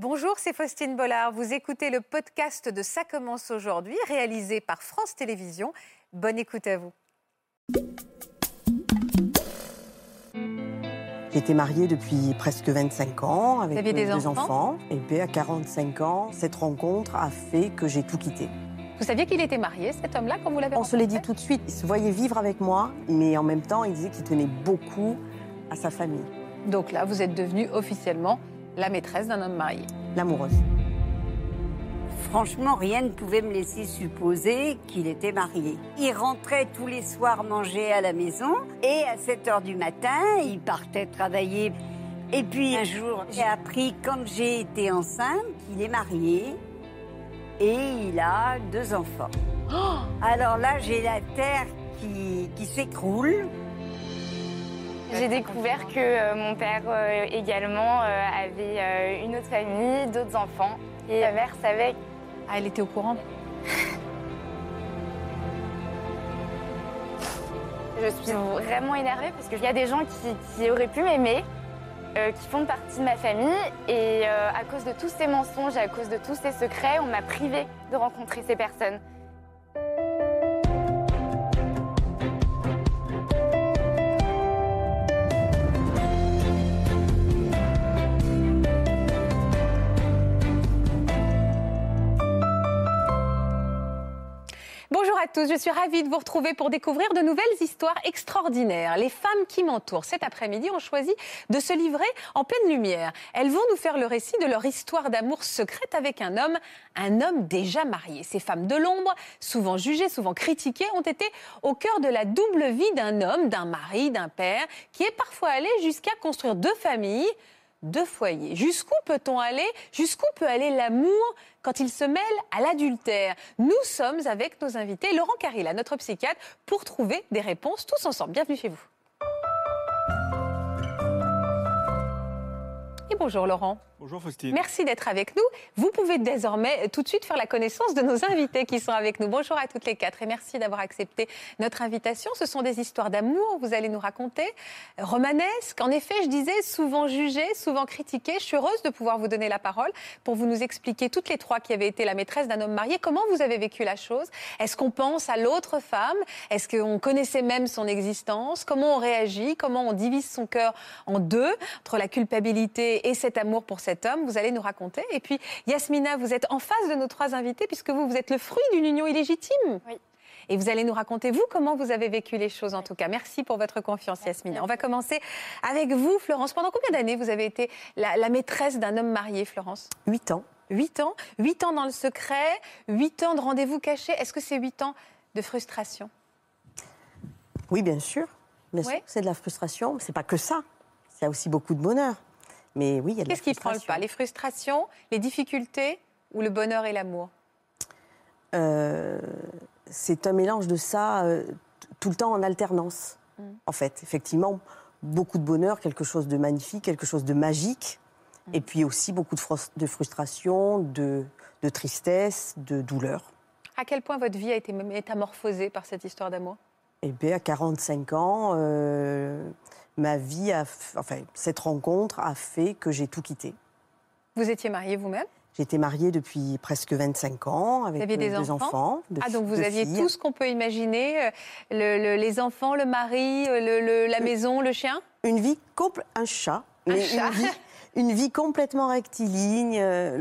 Bonjour, c'est Faustine Bollard. Vous écoutez le podcast de Ça commence aujourd'hui, réalisé par France Télévisions. Bonne écoute à vous. J'étais mariée depuis presque 25 ans avec des deux enfants Et puis à 45 ans, cette rencontre a fait que j'ai tout quitté. Vous saviez qu'il était marié, cet homme-là, quand vous l'avez On se l'est dit tout de suite. Il se voyait vivre avec moi, mais en même temps, il disait qu'il tenait beaucoup à sa famille, Donc là, vous êtes devenue officiellement la maîtresse d'un homme marié. l'amoureuse. Franchement, rien ne pouvait me laisser supposer qu'il était marié. Il rentrait tous les soirs manger à la maison et à 7 heures du matin, il partait travailler. Et puis un jour, j'ai appris quand j'ai été enceinte qu'il est marié et il a deux enfants. Alors là, j'ai la terre qui, qui s'écroule. J'ai découvert que euh, mon père euh, également euh, avait une autre famille, d'autres enfants. Et ma mère savait. Ah, elle était au courant Je suis vraiment énervée parce qu'il y a des gens qui, qui auraient pu m'aimer, euh, qui font partie de ma famille. Et euh, à cause de tous ces mensonges, à cause de tous ces secrets, on m'a privée de rencontrer ces personnes. Bonjour à tous, je suis ravie de vous retrouver pour découvrir de nouvelles histoires extraordinaires. Les femmes qui m'entourent cet après-midi ont choisi de se livrer en pleine lumière. Elles vont nous faire le récit de leur histoire d'amour secrète avec un homme, un homme déjà marié. Ces femmes de l'ombre, souvent jugées, souvent critiquées, ont été au cœur de la double vie d'un homme, d'un mari, d'un père, qui est parfois allé jusqu'à construire deux familles deux foyers. Jusqu'où peut-on aller? Jusqu'où peut aller l'amour quand il se mêle à l'adultère? Nous sommes avec nos invités, Laurent Carilla, notre psychiatre, pour trouver des réponses tous ensemble. Bienvenue chez vous. Et bonjour Laurent. Bonjour Faustine. Merci d'être avec nous. Vous pouvez désormais tout de suite faire la connaissance de nos invités qui sont avec nous. Bonjour à toutes les quatre et merci d'avoir accepté notre invitation. Ce sont des histoires d'amour, vous allez nous raconter, romanesques. En effet, je disais, souvent jugées, souvent critiquées. Je suis heureuse de pouvoir vous donner la parole pour vous nous expliquer toutes les trois qui avaient été la maîtresse d'un homme marié. Comment vous avez vécu la chose? Est-ce qu'on pense à l'autre femme? Est-ce qu'on connaissait même son existence? Comment on réagit? Comment on divise son cœur en deux entre la culpabilité et cet amour pour cet homme Vous allez nous raconter. Et puis, Yasmina, vous êtes en face de nos trois invités puisque vous, vous êtes le fruit d'une union illégitime. Oui. Et vous allez nous raconter, vous, comment vous avez vécu les choses en tout cas. Merci pour votre confiance, Yasmina. On va commencer avec vous, Florence. Pendant combien d'années vous avez été la, la maîtresse d'un homme marié, Florence? Huit ans. Huit ans Huit ans dans le secret Huit ans de rendez-vous cachés Est-ce que c'est huit ans de frustration? Oui, bien sûr. Bien sûr, Ouais. c'est de la frustration. mais C'est pas que ça. Il y a aussi beaucoup de bonheur. Mais oui, il y a Qu'est-ce qui prend le pas? Les frustrations, les difficultés ou le bonheur et l'amour? Euh, c'est un mélange de ça euh, tout le temps en alternance. Mm. En fait, effectivement, beaucoup de bonheur, quelque chose de magnifique, quelque chose de magique, Mm. et puis aussi beaucoup de, frus- de frustration, de, de tristesse, de douleur. À quel point votre vie a été métamorphosée par cette histoire d'amour? Et bien, à 45 ans, euh, ma vie, a, enfin, cette rencontre a fait que j'ai tout quitté. Vous étiez mariée vous-même? J'étais mariée depuis presque 25 ans avec Vous aviez des euh, deux enfants? enfants. Ah, donc vous aviez filles. tout ce qu'on peut imaginer euh, le- le- les enfants, le mari, euh, le- la maison, le chien? Une vie compl- un chat, Un mais chat. Une, vie, une vie complètement rectiligne, euh,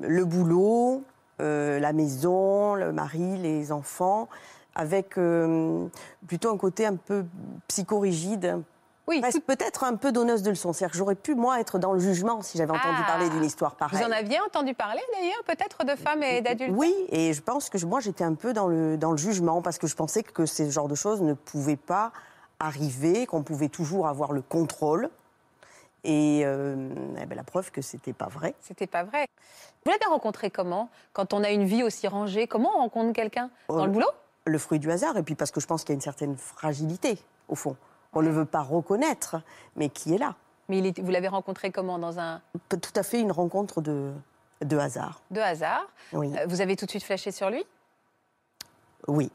le, le boulot, euh, la maison, le mari, les enfants, avec euh, plutôt un côté un peu psychorigide, Oui, peut-être un peu donneuse de leçons. C'est-à-dire que j'aurais pu, moi, être dans le jugement si j'avais entendu Ah. parler d'une histoire pareille. Vous en aviez entendu parler d'ailleurs, peut-être de femmes et d'adultes? Oui, et je pense que moi j'étais un peu dans le, dans le jugement parce que je pensais que ce genre de choses ne pouvaient pas arriver, qu'on pouvait toujours avoir le contrôle. Et euh, eh ben, la preuve que c'était pas vrai. C'était pas vrai. Vous l'avez rencontré comment? Quand on a une vie aussi rangée, comment on rencontre quelqu'un? Dans Oh, le boulot? Le fruit du hasard, et puis parce que je pense qu'il y a une certaine fragilité, au fond. On ne veut pas reconnaître, mais qui est là. Mais il vous l'avez rencontré comment Dans un Tout à fait une rencontre de, de hasard. de hasard Oui, Euh, Vous avez tout de suite flashé sur lui? Oui.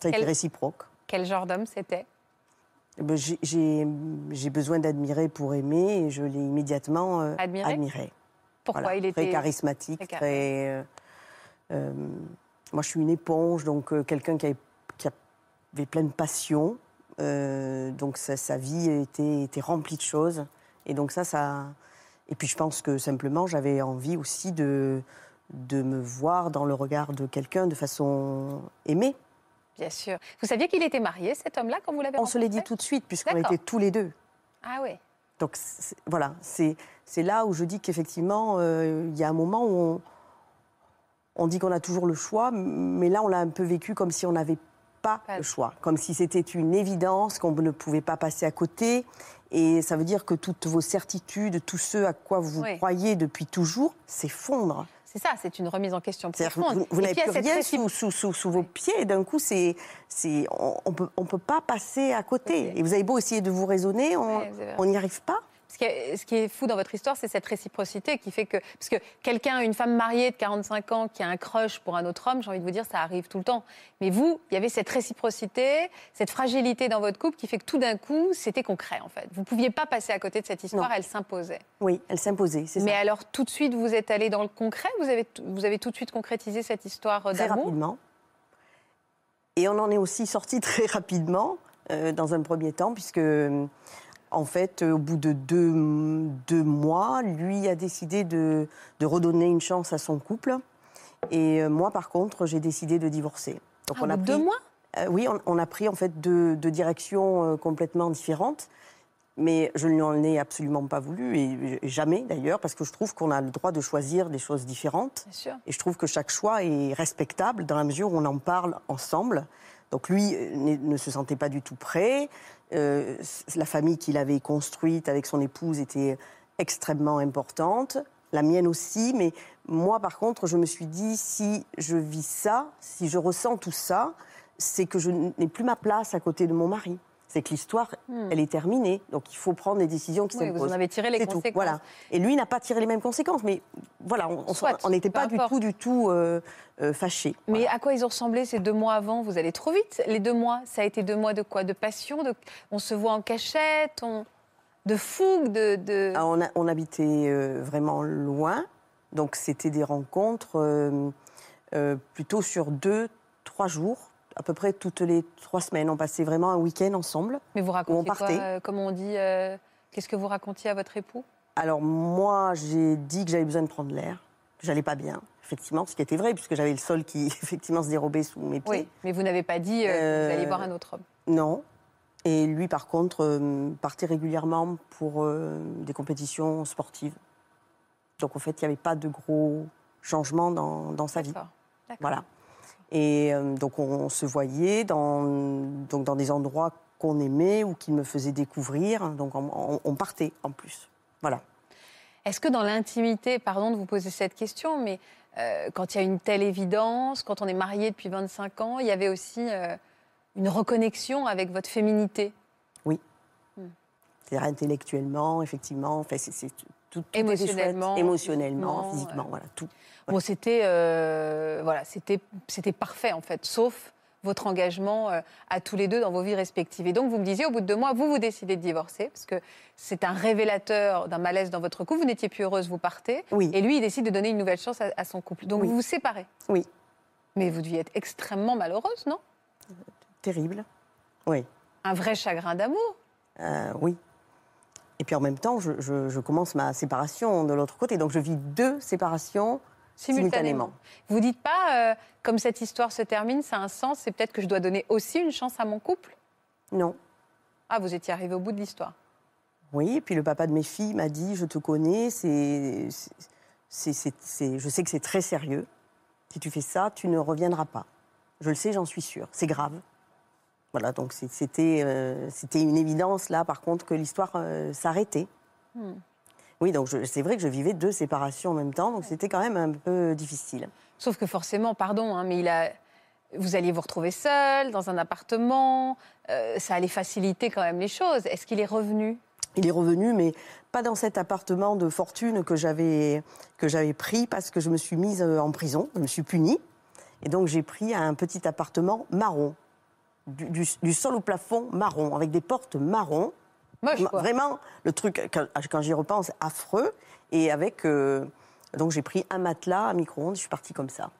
Ça a été réciproque. Quel genre d'homme c'était? Eh ben, j'ai- besoin d'admirer pour aimer, et je l'ai immédiatement euh, Admiré? admiré. Pourquoi Voilà, il était Très charismatique, très très. euh, euh, moi, je suis une éponge, donc quelqu'un qui, avait- qui avait pleine passion. Euh, donc sa, sa vie était, était remplie de choses. Et donc ça, ça. Et puis je pense que simplement, j'avais envie aussi de, de me voir dans le regard de quelqu'un de façon aimée. Bien sûr. Vous saviez qu'il était marié, cet homme-là, quand vous l'avez On se l'est dit tout de suite, puisqu'on était tous les deux. Ah oui. Donc voilà, c'est là où je dis qu'effectivement, euh, il y a un moment où on, on dit qu'on a toujours le choix, mais là on l'a un peu vécu comme si on n'avait pas le choix, comme si c'était une évidence qu'on ne pouvait pas passer à côté. Et ça veut dire que toutes vos certitudes, tout ce à quoi vous Oui. croyez depuis toujours, s'effondre. C'est ça, c'est une remise en question profonde. vous, vous n'avez plus rien sous, sous, sous, sous vos pieds. D'un coup, c'est, on ne peut, on peut pas passer à côté. Et vous avez beau essayer de vous raisonner, Ouais, on n'y arrive pas. Ce qui, est, ce qui est fou dans votre histoire, c'est cette réciprocité qui fait que. Parce que quelqu'un, une femme mariée de 45 ans qui a un crush pour un autre homme, j'ai envie de vous dire, ça arrive tout le temps. Mais vous, il y avait cette réciprocité, cette fragilité dans votre couple qui fait que tout d'un coup, c'était concret en fait. Vous ne pouviez pas passer à côté de cette histoire, Non. elle s'imposait. Oui, elle s'imposait, c'est Mais ça. alors, tout de suite, vous êtes allé dans le concret? Vous avez, vous avez tout de suite concrétisé cette histoire euh, très d'amour? rapidement. Et on en est aussi sorti très rapidement, euh, dans un premier temps, puisque, euh, en fait, euh, au bout de deux, deux mois, lui a décidé de, de redonner une chance à son couple. Et euh, moi, par contre, j'ai décidé de divorcer. Donc, Ah, au bout de pris- deux mois? Euh, oui, on, on a pris en fait deux, deux directions euh, complètement différentes. Mais je n'en ai absolument pas voulu, et jamais d'ailleurs, parce que je trouve qu'on a le droit de choisir des choses différentes. Bien sûr. Et je trouve que chaque choix est respectable dans la mesure où on en parle ensemble. Donc lui ne se sentait pas du tout prêt. Euh, la famille qu'il avait construite avec son épouse était extrêmement importante. La mienne aussi. Mais moi, par contre, je me suis dit, si je vis ça, si je ressens tout ça, c'est que je n'ai plus ma place à côté de mon mari. C'est que l'histoire, elle est terminée. Donc il faut prendre des décisions qui Hmm. Oui, vous s'imposent. en avez tiré les C'est tout, conséquences. Voilà. Et lui n'a pas tiré les mêmes conséquences, mais voilà, on- n'était pas du tout, du tout euh, euh, fâchés. Mais à quoi ils ont ressemblé ces deux mois avant? Vous allez trop vite. Les deux mois, ça a été deux mois de quoi? De passion de... On se voit en cachette on... De fougue de, de... Ah, on, a- on habitait euh, vraiment loin, donc c'était des rencontres plutôt sur deux, trois jours, à peu près toutes les trois semaines. On passait vraiment un week-end ensemble. Mais vous racontez on partait. quoi euh, Comment on dit euh, Qu'est-ce que vous racontiez à votre époux? Alors moi, j'ai dit que j'avais besoin de prendre l'air, j'allais pas bien, effectivement, ce qui était vrai, puisque j'avais le sol qui effectivement se dérobait sous mes pieds. Oui. Mais vous n'avez pas dit euh, que vous Euh, alliez voir un autre homme. Non. Et lui, par contre, partait régulièrement pour des compétitions sportives. Donc, en fait, il n'y avait pas de gros changements dans, dans sa vie. D'accord. D'accord. Voilà. Et euh, donc, on, se voyait dans, donc dans des endroits qu'on aimait ou qui me faisaient découvrir. Donc, on, partait en plus. Voilà. Est-ce que dans l'intimité, pardon de vous poser cette question, mais euh, quand il y a une telle évidence, quand on est marié depuis 25 ans, il y avait aussi euh, une reconnexion avec votre féminité? C'est-à-dire intellectuellement, effectivement. Enfin, c'est tout, tout. Émotionnellement, émotionnellement, physiquement, euh. voilà, tout. Bon, c'était euh, voilà, c'était c'était parfait en fait, sauf votre engagement euh, à tous les deux dans vos vies respectives. Et donc, vous me disiez, au bout de deux mois, vous, vous décidez de divorcer, parce que c'est un révélateur d'un malaise dans votre couple. Vous n'étiez plus heureuse, vous partez. Oui. Et lui, il décide de donner une nouvelle chance à, à son couple. Donc, Oui. vous vous séparez. Oui, Mais vous deviez être extrêmement malheureuse, non? Terrible. Oui. Un vrai chagrin d'amour? Euh, oui. Et puis en même temps, je, je- je commence ma séparation de l'autre côté. Donc je vis deux séparations simultanément. Vous dites pas, euh, comme cette histoire se termine, ça a un sens, c'est peut-être que je dois donner aussi une chance à mon couple? Non. Ah, vous étiez arrivé au bout de l'histoire. Oui, et puis le papa de mes filles m'a dit, je te connais, c'est- je sais que c'est très sérieux. Si tu fais ça, tu ne reviendras pas. Je le sais, j'en suis sûre. C'est grave. Voilà, donc c'était, euh, une évidence là, par contre, que l'histoire euh, s'arrêtait. Hmm. Oui, donc c'est vrai que je vivais deux séparations en même temps, donc c'était quand même un peu difficile. Sauf que forcément, pardon, hein, mais il a... vous alliez vous retrouver seul, dans un appartement, euh, ça allait faciliter quand même les choses. Est-ce qu'il est revenu? Il est revenu, mais pas dans cet appartement de fortune que j'avais que j'avais pris parce que je me suis mise euh, en prison, je me suis punie, et donc j'ai pris un petit appartement marron, du, du- du sol au plafond marron, avec des portes marron. Moche, quoi. Vraiment, le truc quand, quand j'y repense, affreux, et avec euh, Donc j'ai pris un matelas, un micro-ondes, je suis partie comme ça.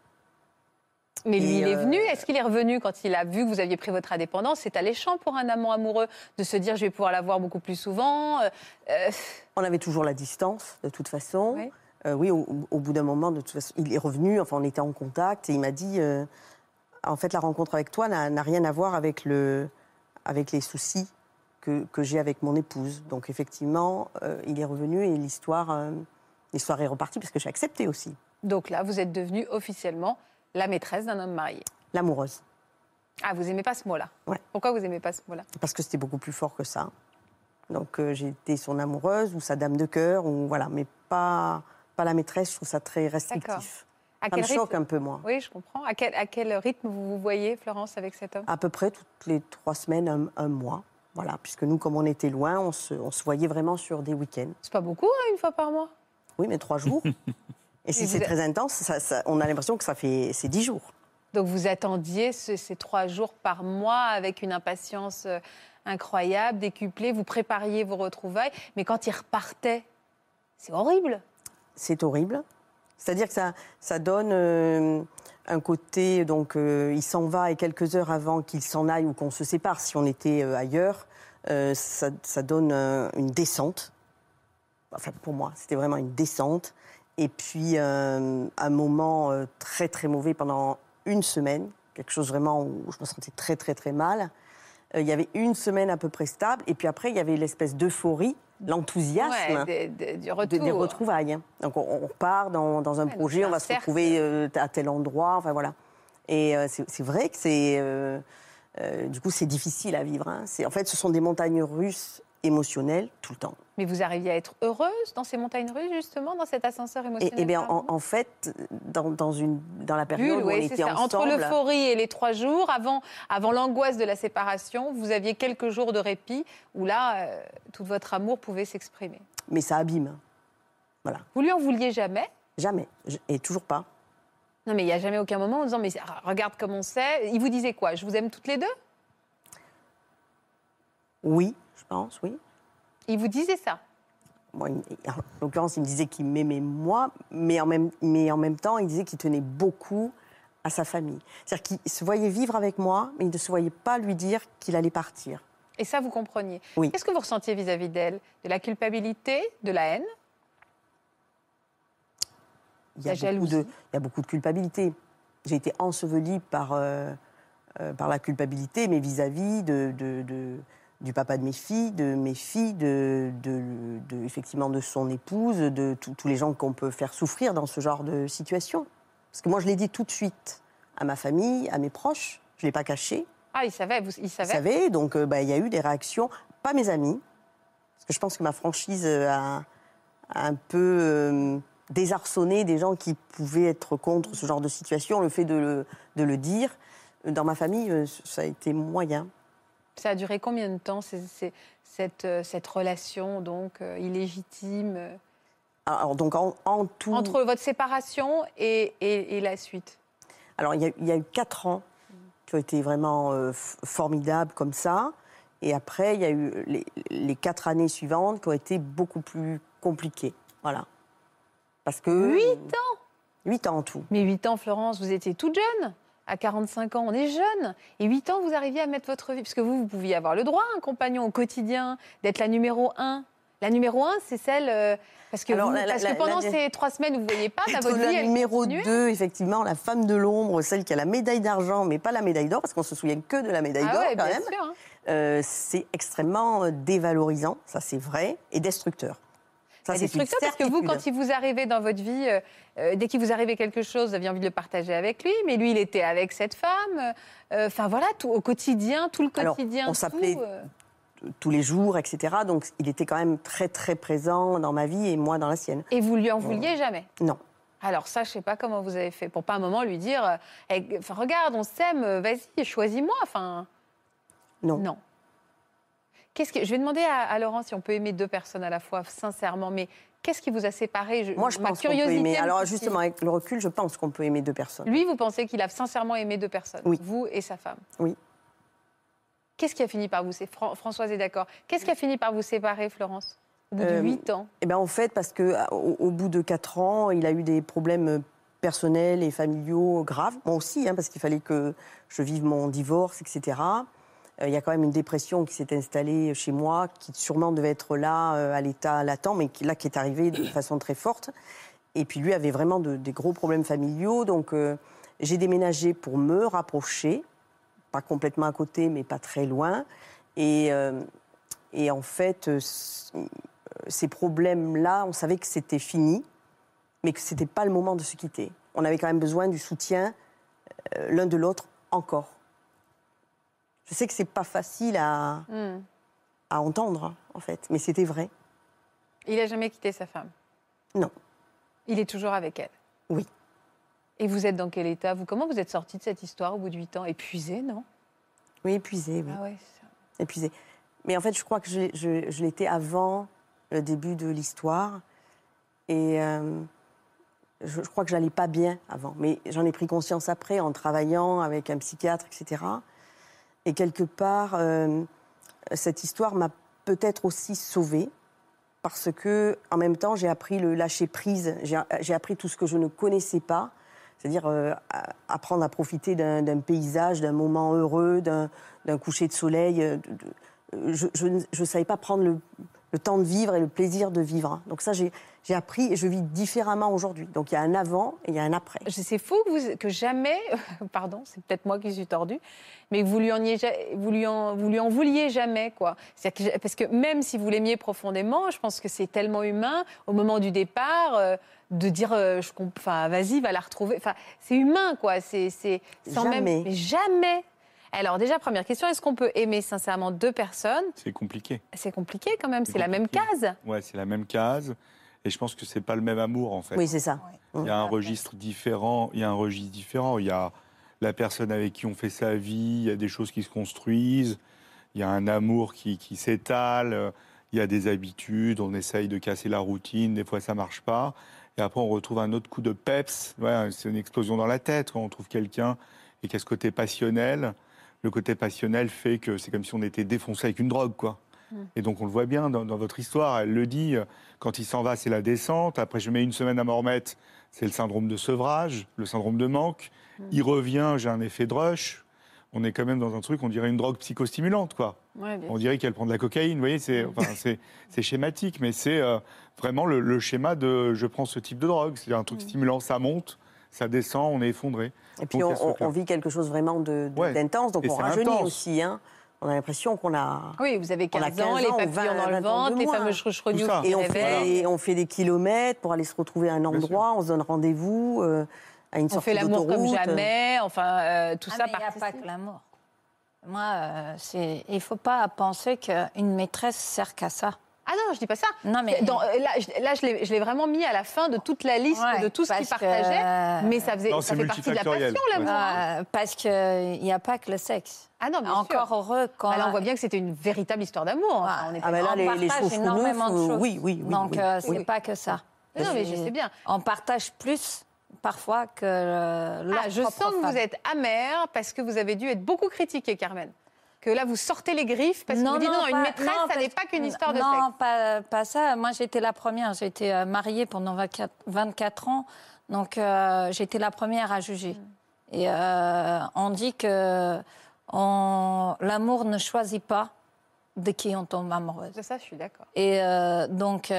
Mais lui, il est euh, venu. Est-ce qu'il est revenu quand il a vu que vous aviez pris votre indépendance? C'est alléchant pour un amant amoureux de se dire je vais pouvoir la voir beaucoup plus souvent. Euh, euh, On avait toujours la distance, de toute façon. Oui. Euh, oui, au, au bout d'un moment, de toute façon, il est revenu, enfin, on était en contact, et il m'a dit euh, En fait, la rencontre avec toi n'a rien à voir avec, le, avec les soucis que, que j'ai avec mon épouse. Donc, effectivement, euh, il est revenu et l'histoire euh, l'histoire est repartie, parce que j'ai accepté aussi. donc là, vous êtes devenue officiellement la maîtresse d'un homme marié. L'amoureuse. Ah, vous aimez pas ce mot-là? Ouais. Pourquoi vous aimez pas ce mot-là? Parce que c'était beaucoup plus fort que ça. Donc, euh, j'ai été son amoureuse ou sa dame de cœur, ou voilà, mais pas, pas la maîtresse, je trouve ça très restrictif. À Ça me quel choque rythme un peu, moi. Oui, je comprends. À quel, à quel rythme vous vous voyez, Florence, avec cet homme? À peu près toutes les trois semaines, un, un mois. Voilà, puisque nous, comme on était loin, on se, on se voyait vraiment sur des week-ends. C'est pas beaucoup, hein, une fois par mois? Oui, mais trois jours. Et si c'est très intense, ça- ça- on a l'impression que ça fait c'est dix jours. Donc vous attendiez ce- ces trois jours par mois avec une impatience euh, incroyable, décuplée. Vous prépariez vos retrouvailles, mais quand il repartait, c'est horrible. C'est horrible. C'est-à-dire que ça, ça donne euh, un côté, donc euh, il s'en va et quelques heures avant qu'il s'en aille ou qu'on se sépare, si on était euh, ailleurs, ça, ça donne une descente. Enfin, pour moi, c'était vraiment une descente. Et puis, un moment très, très mauvais pendant une semaine, quelque chose vraiment où je me sentais très, très, très mal. Euh, il y avait une semaine à peu près stable, et puis après, il y avait l'espèce d'euphorie, l'enthousiasme Ouais, des- des- du de- retour. des retrouvailles. hein. Donc on, on part dans, dans un Ouais, projet, on va se retrouver euh, à tel endroit, enfin voilà. Et euh, c'est vrai que c'est, euh, du coup, c'est difficile à vivre. hein. C'est- En fait, ce sont des montagnes russes émotionnelles tout le temps. Mais vous arriviez à être heureuse dans ces montagnes russes, justement, dans cet ascenseur Et, émotionnel et bien, en, fait, dans, dans une, dans la période Bulle, où on oui, c'est était ça. Entre ensemble, l'euphorie et les trois jours, avant, avant l'angoisse de la séparation, vous aviez quelques jours de répit où là, euh, tout votre amour pouvait s'exprimer. mais ça abîme. Voilà, Vous lui en vouliez jamais? Jamais, et toujours pas. Non, mais il n'y a jamais aucun moment en disant, mais regarde comme on sait. Il vous disait quoi? Je vous aime toutes les deux? Oui, je pense, oui. Il vous disait ça en l'occurrence, il me disait qu'il m'aimait moi, mais en, même, mais en même temps, il disait qu'il tenait beaucoup à sa famille. C'est-à-dire qu'il se voyait vivre avec moi, mais il ne se voyait pas lui dire qu'il allait partir. Et ça, vous compreniez. Oui. Qu'est-ce que vous ressentiez vis-à-vis d'elle? De la culpabilité De la haine? Il y a, La beaucoup de, il y a beaucoup de culpabilité. J'ai été ensevelie par, euh, euh, par la culpabilité, mais vis-à-vis de, de- de- du papa de mes filles, de mes filles, de, de- de- effectivement de son épouse, de tous- les gens qu'on peut faire souffrir dans ce genre de situation. Parce que moi, je l'ai dit tout de suite à ma famille, à mes proches. Je ne l'ai pas caché. Ah, il savait, vous, il Vous savait savez, donc euh, bah, il y a eu des réactions, pas mes amis, parce que je pense que ma franchise euh, a, a un peu euh, désarçonné des gens qui pouvaient être contre ce genre de situation. Le fait de le, de le dire, dans ma famille, ça a été moyen. Ça a duré combien de temps, cette, euh, cette relation donc euh, illégitime euh, Alors donc en, en tout, entre votre séparation et, et- et la suite? Alors il y, a, il y a eu quatre ans qui ont été vraiment euh, formidables comme ça. Et après, il y a eu les, les quatre années suivantes qui ont été beaucoup plus compliquées. Voilà. Parce que... Huit ans? Huit ans en tout. Mais 8 ans, Florence, vous étiez toute jeune? À 45 ans, on est jeune. Et 8 ans, vous arriviez à mettre votre vie. Parce que vous, vous pouviez avoir le droit, un compagnon au quotidien, d'être la numéro 1. La numéro 1, c'est celle. euh, parce que, Alors, vous- la- la- parce que la- pendant la- ces trois semaines vous ne voyez pas, ta Être votre vie, la numéro continuait. 2, effectivement, la femme de l'ombre, celle qui a la médaille d'argent, mais pas la médaille d'or, parce qu'on se souvient que de la médaille Ah d'or ouais, quand bien même. hein. Euh, c'est extrêmement dévalorisant, ça c'est vrai, et destructeur. Ça, c'est destructeur, parce que vous, quand il vous arrivait dans votre vie, euh, euh, dès qu'il vous arrivait quelque chose, vous aviez envie de le partager avec lui, mais lui, il était avec cette femme. euh, Enfin voilà, tout au quotidien, tout le Alors, quotidien. on s'appelait- tous les jours, etc. Donc il était quand même très très présent dans ma vie et moi dans la sienne. et vous lui en vouliez jamais? Non. Alors ça, je sais pas comment vous avez fait pour pas un moment lui dire, regarde, on s'aime, vas-y, choisis-moi. Enfin Non. non. Qu'est-ce que je vais demander à, à Laurent si on peut aimer deux personnes à la fois, sincèrement. Mais qu'est-ce qui vous a séparé? Je- Moi je ma pense qu'on peut aimer. me Alors justement, avec le recul, je pense qu'on peut aimer deux personnes. lui, vous pensez qu'il a sincèrement aimé deux personnes, Oui. vous et sa femme? Oui. Qu'est-ce qui a fini par vous séparer Françoise est d'accord. Qu'est-ce qui a fini par vous séparer, Florence? Au bout de Euh, 8 ans? Eh ben, en fait, parce que à- au, au bout de 4 ans, il a eu des problèmes personnels et familiaux graves. Moi aussi, hein, parce qu'il fallait que je vive mon divorce, etc. Euh, Il y a quand même une dépression qui s'est installée chez moi, qui sûrement devait être là euh, à l'état latent, mais qui, là qui est arrivée de façon très forte. Et puis lui avait vraiment de- des gros problèmes familiaux. Donc euh, j'ai déménagé pour me rapprocher, pas complètement à côté, mais pas très loin. Et, euh, et en fait, euh, ces problèmes-là, on savait que c'était fini, mais que c'était pas le moment de se quitter. On avait quand même besoin du soutien l'un de l'autre encore. Je sais que c'est pas facile à, Hmm. à entendre, en fait, mais c'était vrai. Il n'a jamais quitté sa femme? Non. Il est toujours avec elle? Oui. Et vous êtes dans quel état? Vous, Comment vous êtes sorti de cette histoire au bout de 8 ans? Épuisé, non? Oui, épuisé, oui. Ah ouais. épuisé. Mais en fait, je crois que je, je- je l'étais avant le début de l'histoire. Et euh, je, je crois que j'allais pas bien avant. Mais j'en ai pris conscience après en travaillant avec un psychiatre, etc. Et quelque part, euh, cette histoire m'a peut-être aussi sauvée. Parce que, en même temps, j'ai appris le lâcher prise. J'ai appris tout ce que je ne connaissais pas. C'est-à-dire euh, apprendre à profiter d'un paysage, d'un moment heureux, d'un coucher de soleil. euh, je ne savais pas prendre le, le temps de vivre et le plaisir de vivre. Donc ça, j'ai j'ai appris et je vis différemment aujourd'hui. Donc il y a un avant et il y a un après. C'est fou que, vous- que jamais, pardon, c'est peut-être moi qui suis tordue, mais que vous lui en, ayez ja- vous lui en, vous lui en vouliez jamais, quoi. C'est-à-dire que- parce que même si vous l'aimiez profondément, je pense que c'est tellement humain au moment du départ euh, de dire, euh, je comp- enfin, vas-y, va la retrouver. Enfin, c'est humain, quoi. C'est, c'est sans même, Jamais. mais jamais. Alors déjà, première question, est-ce qu'on peut aimer sincèrement deux personnes? C'est compliqué. C'est compliqué quand même, C'est la même case. Ouais, c'est la même case. Et je pense que c'est pas le même amour en fait. Oui, c'est ça. Il y a un registre différent. Il y a un registre différent. Il y a la personne avec qui on fait sa vie. Il y a des choses qui se construisent. Il y a un amour qui, qui s'étale. Il y a des habitudes. On essaye de casser la routine. Des fois, ça marche pas. Et après, on retrouve un autre coup de peps. Ouais, c'est une explosion dans la tête quand on trouve quelqu'un et qu'il y a ce côté passionnel? Le côté passionnel fait que c'est comme si on était défoncé avec une drogue, quoi. Et donc on le voit bien dans, dans votre histoire, elle le dit, euh, quand il s'en va, c'est la descente, après je mets une semaine à m'en remettre, c'est le syndrome de sevrage, le syndrome de manque, il revient, j'ai un effet de rush, on est quand même dans un truc, on dirait une drogue psychostimulante, quoi. Ouais, On dirait qu'elle prend de la cocaïne, vous voyez, c'est enfin, c'est schématique, mais c'est euh, vraiment le, le schéma de je prends ce type de drogue, c'est un truc stimulant, ça monte, ça descend, on est effondré. Et puis Donc, on, vit quelque chose vraiment de- de- Ouais. d'intense, donc Et on rajeunit intense. aussi. Hein. On a l'impression qu'on a. Oui, vous avez On a 15 ans, 15 les ans ou papillons 20, dans le 20 ans de ventre, les fameux ça. qui Et on fait, on fait des kilomètres pour aller se retrouver à un endroit, on se donne rendez-vous euh, à une On sortie fait l'amour comme d'autoroute. jamais, enfin, euh, tout Ah, ça mais il n'y a pas que l'amour. Moi, euh, il ne faut pas penser qu'une maîtresse sert qu'à ça. Ah non, je dis pas ça. Non, mais- Dans- euh, là, je, là, je l'ai- vraiment mis à la fin de toute la liste Ouais, de tout ce qu'ils que, partageaient. euh, Mais ça, faisait, Non, ça fait partie de la passion, l'amour. Euh, parce qu'il n'y a pas que le sexe. Ah non, bien Encore sûr. heureux quand. Bah là, on voit bien que c'était une véritable histoire d'amour. Enfin, Ah, on est Ah ben là, on les, les partage énormément de euh, choses. oui, oui, oui. Donc, oui. euh, c'est pas que ça. Non, mais je sais bien. On partage plus parfois que le, leur Ah, je sens que femme. vous êtes amère parce que vous avez dû être beaucoup critiquée, Carmen. Que là, vous sortez les griffes parce que vous dites non, une pas- maîtresse, non, ça n'est pas qu'une histoire de non, sexe. pas, pas ça. Moi, j'étais la première. J'étais euh, mariée pendant 24, 24 ans. Donc, euh, j'étais la première à juger. Mm. Et euh, on dit que l'amour ne choisit pas de qui on tombe amoureuse. De ça, je suis d'accord. Et euh, donc,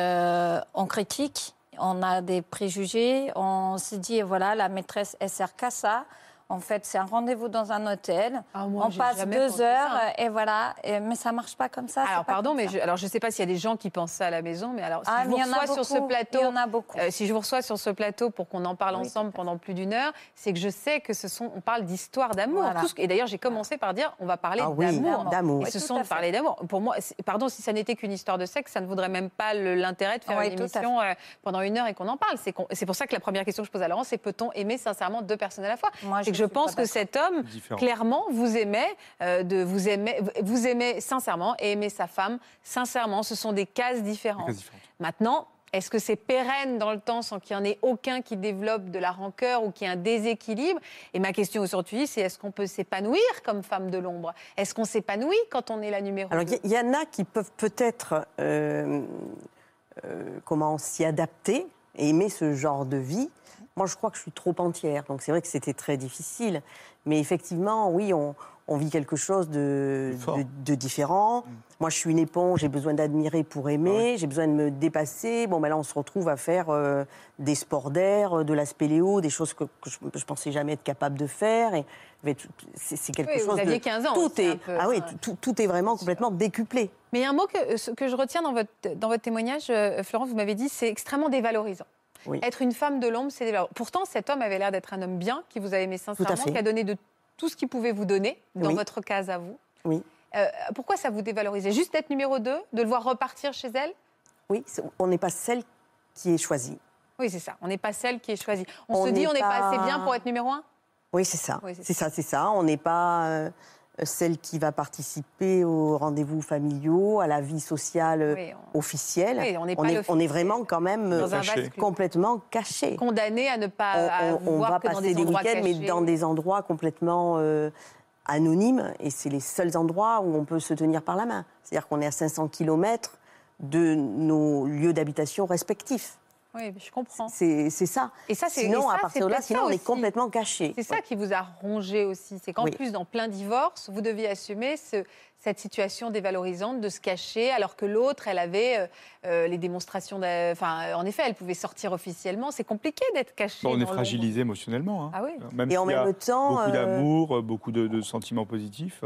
on critique, on a des préjugés, on se dit, voilà, la maîtresse, elle sert qu'à ça. En fait, c'est un rendez-vous dans un hôtel. Ah, moi, on passe deux heures ça. et voilà. Et- mais ça marche pas comme ça. Alors, pardon, mais je, alors, je ne sais pas s'il y a des gens qui pensent ça à la maison, mais alors, si Ah, je mais vous il y en a reçois sur ce beaucoup. plateau, Il y en a beaucoup. euh, si je vous reçois sur ce plateau pour qu'on en parle Oui, ensemble pendant plus d'une heure, c'est que je sais que ce sont, on parle d'histoire d'amour. Voilà. Et d'ailleurs, j'ai commencé par dire, on va parler Ah oui, d'amour. d'amour. Et ce tout sont parler d'amour. Pour moi, pardon, si ça n'était qu'une histoire de sexe, ça ne vaudrait même pas l'intérêt de faire Oui, une émission euh, pendant une heure et qu'on en parle. C'est pour ça que la première question que je pose à Laurent, c'est peut-on aimer sincèrement deux personnes à la fois? Moi, je pense que cet homme, Différent. clairement, vous aimait, euh, de vous aimez, vous aimez sincèrement et aimer sa femme sincèrement. Ce sont des cases différentes. Cases différentes. Maintenant, est-ce que c'est pérenne dans le temps sans qu'il y en ait aucun qui développe de la rancœur ou qui ait un déséquilibre? Et ma question aujourd'hui, c'est est-ce qu'on peut s'épanouir comme femme de l'ombre? Est-ce qu'on s'épanouit quand on est la numéro Alors, il y, y en a qui peuvent peut-être euh, euh, comment s'y adapter et aimer ce genre de vie. Moi, je crois que je suis trop entière, donc c'est vrai que c'était très difficile. Mais effectivement, oui, on, on vit quelque chose de, Fort. de, de différent. Moi, je suis une éponge, j'ai besoin d'admirer pour aimer, j'ai besoin de me dépasser. Bon, ben là, on se retrouve à faire euh, des sports d'air, euh, de la spéléo, des choses que, que je, je pensais jamais être capable de faire. Et c'est quelque Oui, vous chose aviez de 15 ans Tout est un peu. ah oui, tout, tout est vraiment complètement décuplé. Mais il y a un mot que, que je retiens dans votre, dans votre témoignage, euh, Florence, vous m'avez dit, c'est extrêmement dévalorisant. Oui. Être une femme de l'ombre, c'est. Pourtant, cet homme avait l'air d'être un homme bien, qui vous a aimé sincèrement, qui a donné de tout ce qu'il pouvait vous donner, dans Oui. votre case à vous. Oui. Euh, pourquoi ça vous dévalorisait? Juste d'être numéro 2, de le voir repartir chez elle? Oui, on n'est pas celle qui est choisie. Oui, c'est ça. On n'est pas celle qui est choisie. On, On se dit, on n'est pas... pas- assez bien pour être numéro 1 Oui, c'est ça. Oui, c'est c'est ça, c'est ça. On n'est pas euh, celle qui va participer aux rendez-vous familiaux, à la vie sociale euh, Oui, on- officielle. Oui, on est, l'officiel. on est vraiment quand même euh, caché. complètement caché. Condamné à ne pas On, à va que dans passer des des endroits week-ends, mais dans des endroits complètement euh, anonymes. Et c'est les seuls endroits où on peut se tenir par la main. C'est-à-dire qu'on est à 500 km de nos lieux d'habitation respectifs. Oui, je comprends. C'est ça. Et ça, Sinon, ça, à partir de là, sinon, on est aussi. complètement caché. C'est ça qui vous a rongé aussi. C'est qu'en Oui. plus, dans plein divorce, vous deviez assumer ce- cette situation dévalorisante de se cacher, alors que l'autre, elle avait euh, euh, les démonstrations. Enfin, en effet, elle pouvait sortir officiellement. C'est compliqué d'être caché. Bon, on est fragilisé émotionnellement. hein. Ah oui. Même Et en s'il y a même temps, beaucoup euh, d'amour, euh, beaucoup de, de sentiments positifs.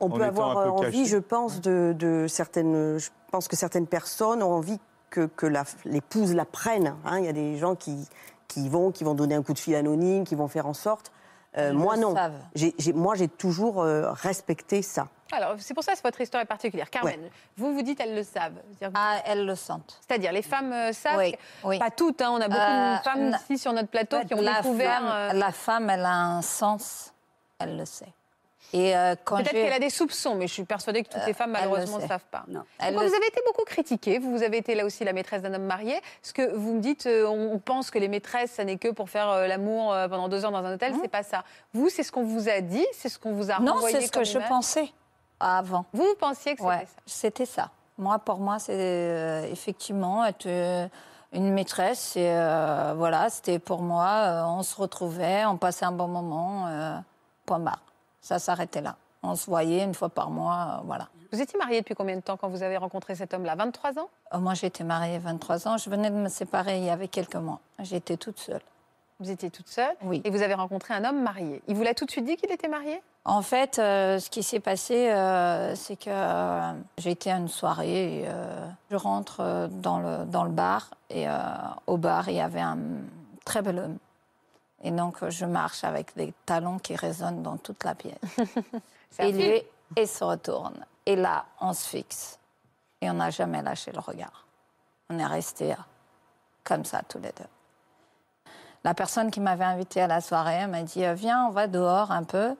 On en peut avoir un peu envie, caché. je pense, de, de certaines. Je pense que certaines personnes ont envie que, que l'épouse la prenne. hein. Il y a des gens qui, qui vont, qui vont donner un coup de fil anonyme, qui vont faire en sorte. Euh, moi, non. j'ai- moi, j'ai toujours euh, respecté ça. Alors, c'est pour ça que votre histoire est particulière. Carmen, vous vous dites, elles le savent. Ah, elles le sentent. c'est-à-dire, les femmes euh, savent. Oui, oui. Pas toutes, hein, on a beaucoup Euh, de femmes ici sur notre plateau qui ont la découvert. Femme, euh, La femme, elle a un sens, elle le sait. Et euh, Peut-être qu'elle a des soupçons, mais je suis persuadée que toutes les femmes, malheureusement, ne savent pas. Non. le vous avez été beaucoup critiquée. Vous, avez été là aussi la maîtresse d'un homme marié. Ce que vous me dites, euh, on, pense que les maîtresses, ça n'est que pour faire euh, l'amour euh, pendant deux heures dans un hôtel. C'est pas ça. Vous, c'est ce qu'on vous a dit, c'est ce qu'on vous a Non, renvoyé c'est ce comme que je pensais avant. Vous, vous pensiez que c'était Ouais, ça. c'était ça. Moi, pour moi, c'est euh, effectivement être euh, une maîtresse. euh, voilà, c'était pour moi. euh, on se retrouvait, on passait un bon moment. euh, point barre. Ça s'arrêtait là. On se voyait une fois par mois, euh, voilà. Vous étiez mariée depuis combien de temps quand vous avez rencontré cet homme-là? 23 ans? Euh, Moi, j'étais mariée 23 ans. Je venais de me séparer il y avait quelques mois. J'étais toute seule. Vous étiez toute seule? Oui. et vous avez rencontré un homme marié. Il vous l'a tout de suite dit qu'il était marié? En fait, euh, ce qui s'est passé, c'est que j'ai été à une soirée. et, je rentre dans, le, dans le bar et au bar, il y avait un très bel homme. Et donc, je marche avec des talons qui résonnent dans toute la pièce. Et lui, il se retourne. Et là, on se fixe. Et on n'a jamais lâché le regard. On est restés euh, comme ça, tous les deux. La personne qui m'avait invitée à la soirée m'a dit euh, Viens, on va dehors un peu.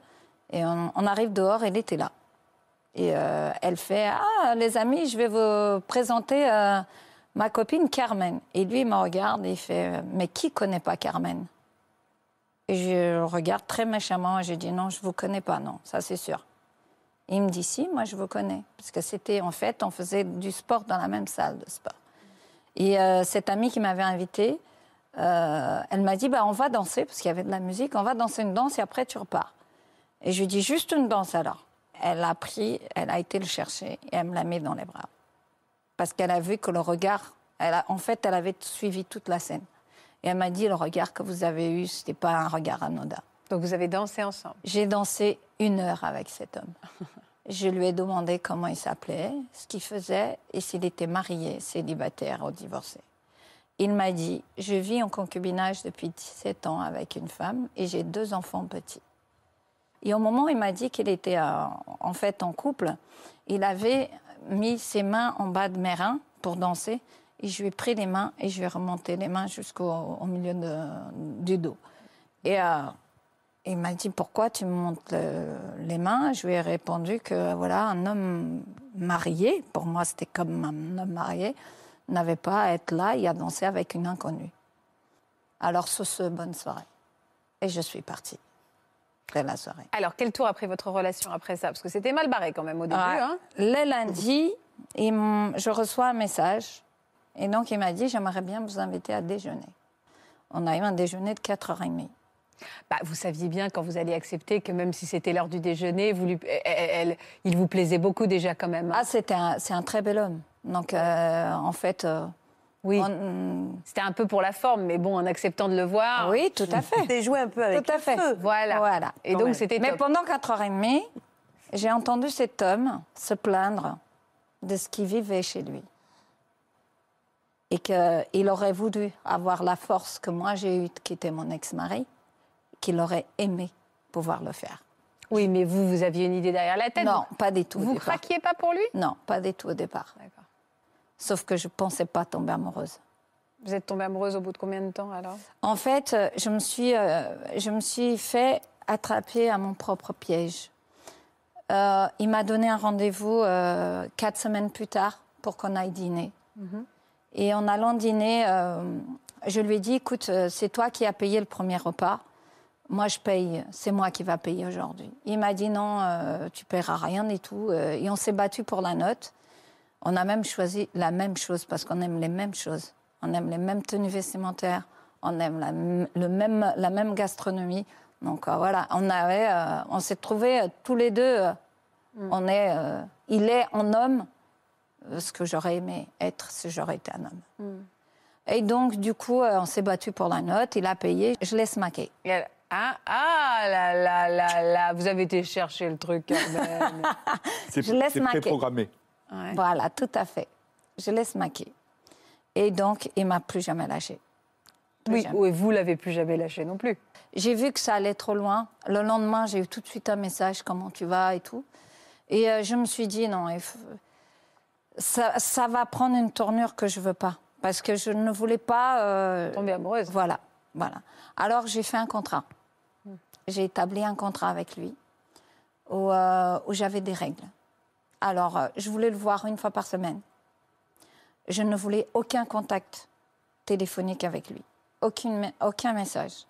Et on, on arrive dehors, elle était là. Et euh, elle fait Ah, les amis, je vais vous présenter euh, ma copine Carmen. Et lui, il me regarde et il fait Mais qui connaît pas Carmen? Et je le regarde très méchamment et je dis Non, je vous connais pas, non, ça c'est sûr. Et il me dit Si, moi je vous connais. Parce que c'était en fait, on faisait du sport dans la même salle de sport. Et euh, cette amie qui m'avait invitée, euh, elle m'a dit bah, On va danser, parce qu'il y avait de la musique, on va danser une danse et après tu repars. Et je lui dis Juste une danse alors. Elle a pris, elle a été le chercher et elle me l'a mis dans les bras. Parce qu'elle a vu que le regard, en fait, elle avait suivi toute la scène. Et elle m'a dit Le regard que vous avez eu, ce n'était pas un regard anodin. Donc vous avez dansé ensemble? J'ai dansé une heure avec cet homme. Je lui ai demandé comment il s'appelait, ce qu'il faisait et s'il était marié, célibataire ou divorcé. Il m'a dit, je vis en concubinage depuis 17 ans avec une femme et j'ai deux enfants petits. Et au moment où il m'a dit qu'il était euh, en fait en couple, il avait mis ses mains en bas de mes reins pour danser et je lui ai pris les mains et je lui ai remonté les mains jusqu'au au milieu de- du dos. Et euh, il m'a dit pourquoi tu me montes le- les mains? Je lui ai répondu que voilà un homme marié, pour moi c'était comme un homme marié, n'avait pas à être là et à danser avec une inconnue. Alors sur ce, bonne soirée. Et je suis partie de la soirée. Alors, quel tour a pris votre relation après ça? Parce que c'était mal barré quand même au début. Ouais. hein. Le lundi, il je reçois un message Et donc, il m'a dit, j'aimerais bien vous inviter à déjeuner. On a eu un déjeuner de 4h30. Bah, vous saviez bien quand vous alliez accepter que même si c'était l'heure du déjeuner, vous lui- elle- elle- il vous plaisait beaucoup déjà quand même. hein. Ah, c'était un, c'est un très bel homme. Donc, euh, en fait, euh, oui, on- c'était un peu pour la forme, mais bon, en acceptant de le voir. oui, tout à fait. T'es joué un peu avec Tout à le fait. feu. Voilà. Voilà. Et donc même. c'était Mais pendant 4h30, j'ai entendu cet homme se plaindre de ce qu'il vivait chez lui. Et qu'il aurait voulu avoir la force que moi j'ai eue de quitter mon ex-mari, qu'il aurait aimé pouvoir le faire. Oui, mais vous, vous aviez une idée derrière la tête. Non, pas du tout. Vous départ. craquiez pas pour lui? Non, pas du tout au départ. Sauf que je ne pensais pas tomber amoureuse. Vous êtes tombée amoureuse au bout de combien de temps alors? En fait, euh, je me suis, euh, je me suis fait attraper à mon propre piège. Euh, il m'a donné un rendez-vous euh, quatre semaines plus tard pour qu'on aille dîner. Et en allant dîner, euh, je lui ai dit, écoute, euh, c'est toi qui as payé le premier repas. Moi, je paye. C'est moi qui va payer aujourd'hui. Il m'a dit, non, euh, tu paieras rien et tout. Euh, Et on s'est battu pour la note. On a même choisi la même chose parce qu'on aime les mêmes choses. On aime les mêmes tenues vestimentaires. On aime la, le même, la même gastronomie. Donc euh, voilà, on avait, on s'est trouvés tous les deux. euh, On est, il est en homme ce que j'aurais aimé être si j'aurais été un homme. Et donc du coup, euh, on s'est battu pour la note. Il a payé. Je laisse maquer. Et elle- Ah, ah là là là là, vous avez été chercher le truc. Carmen. C'est Je laisse c'est marquer. préprogrammé. Ouais. Voilà, tout à fait. Je laisse maquer. Et donc, il m'a plus jamais lâché. Plus Oui, jamais. oui, vous l'avez plus jamais lâché non plus. J'ai vu que ça allait trop loin. Le lendemain, j'ai eu tout de suite un message, comment tu vas et tout. Et euh, je me suis dit, non, il faut- ça, ça va prendre une tournure que je veux pas. Parce que je ne voulais pas... euh, Tombée amoureuse. Voilà, voilà. Alors, j'ai fait un contrat. J'ai établi un contrat avec lui où, euh, où j'avais des règles. Alors, euh, je voulais le voir une fois par semaine. Je ne voulais aucun contact téléphonique avec lui, aucune, aucun message.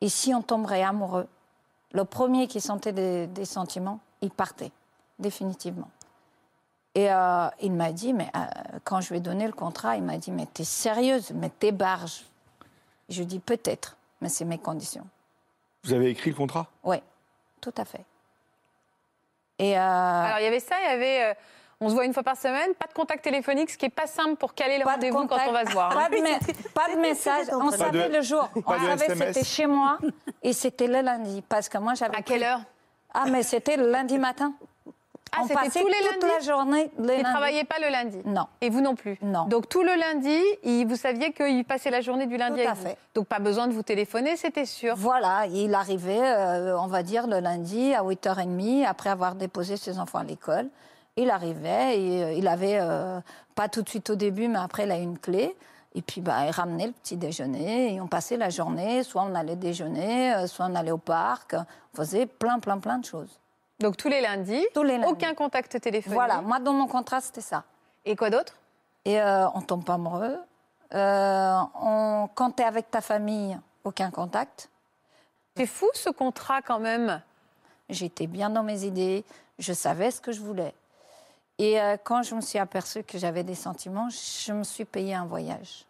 Et si on tomberait amoureux, le premier qui sentait des, des sentiments, il partait, définitivement. Et euh, il m'a dit, mais euh, quand je lui ai donné le contrat, il m'a dit, mais t'es sérieuse, mais t'es barge. Je lui ai dit, peut-être, mais c'est mes conditions. Vous avez écrit le contrat? Oui, tout à fait. Et euh, Alors il y avait ça, il y avait. euh, on se voit une fois par semaine, pas de contact téléphonique, ce qui est pas simple pour caler le rendez-vous quand on va se voir. hein. Pas de, me- pas de message. On Pas savait de- le jour. On pas savait que c'était chez moi et c'était le lundi. Parce que moi, j'avais. À quelle heure? Ah, mais c'était le lundi matin. Ah, on c'était passait tous les toute lundis? la journée. le Il lundi. ne travaillait pas le lundi? Non. Et vous non plus? Non. Donc tout le lundi, vous saviez qu'il passait la journée du lundi Tout à avec vous? fait. Donc pas besoin de vous téléphoner, c'était sûr. Voilà, il arrivait, euh, on va dire, le lundi à 8h30, après avoir déposé ses enfants à l'école. Il arrivait, et, euh, il avait, euh, pas tout de suite au début, mais après, il a une clé. Et puis, bah, il ramenait le petit déjeuner, et on passait la journée, soit on allait déjeuner, soit on allait au parc. On faisait plein, plein, plein de choses. Donc tous les lundis, Tous les lundis. aucun contact téléphonique. Voilà, moi, dans mon contrat, c'était ça. Et quoi d'autre? Et euh, on tombe pas amoureux. Euh, on, quand tu es avec ta famille, aucun contact. C'est fou ce contrat quand même. J'étais bien dans mes idées, je savais ce que je voulais. Et euh, quand je me suis aperçue que j'avais des sentiments, je me suis payé un voyage.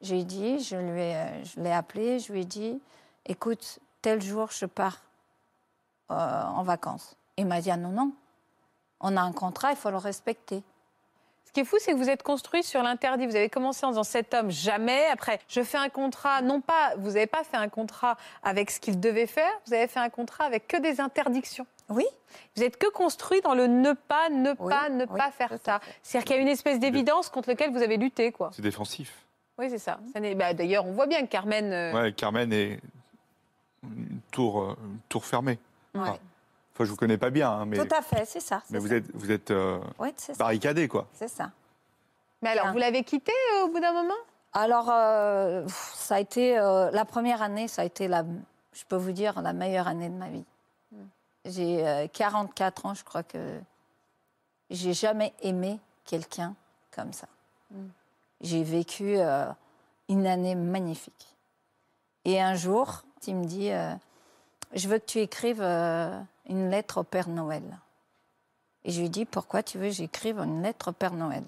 J'ai dit, je lui ai, euh, je l'ai appelé, je lui ai dit, écoute, tel jour je pars euh, en vacances. Il m'a dit, ah non, non, on a un contrat, il faut le respecter. Ce qui est fou, c'est que vous êtes construit sur l'interdit. Vous avez commencé en disant cet homme, jamais. Après, je fais un contrat. Non pas, vous n'avez pas fait un contrat avec ce qu'il devait faire. Vous avez fait un contrat avec que des interdictions. Oui, Vous êtes que construit dans le ne pas, ne Oui, pas, ne oui, pas faire ça. C'est-à-dire qu'il y a une espèce d'évidence contre laquelle vous avez lutté, quoi. C'est défensif. Oui, c'est ça. Bah, D'ailleurs, on voit bien que Carmen. euh, Ouais, Carmen est une tour, euh, une tour fermée. Ouais. Enfin, enfin, je vous connais pas bien, hein, mais, tout à fait, c'est ça. mais vous êtes, vous êtes euh, Oui, barricadé, quoi. C'est ça. Mais alors, Ah. vous l'avez quitté euh, au bout d'un moment? Alors, euh, ça a été euh, la première année, ça a été la, je peux vous dire, la meilleure année de ma vie. J'ai euh, 44 ans, je crois que j'ai jamais aimé quelqu'un comme ça. J'ai vécu euh, une année magnifique. Et un jour, il me dit, euh, je veux que tu écrives euh, une lettre au Père Noël. Et je lui dis, pourquoi tu veux que j'écrive une lettre au Père Noël?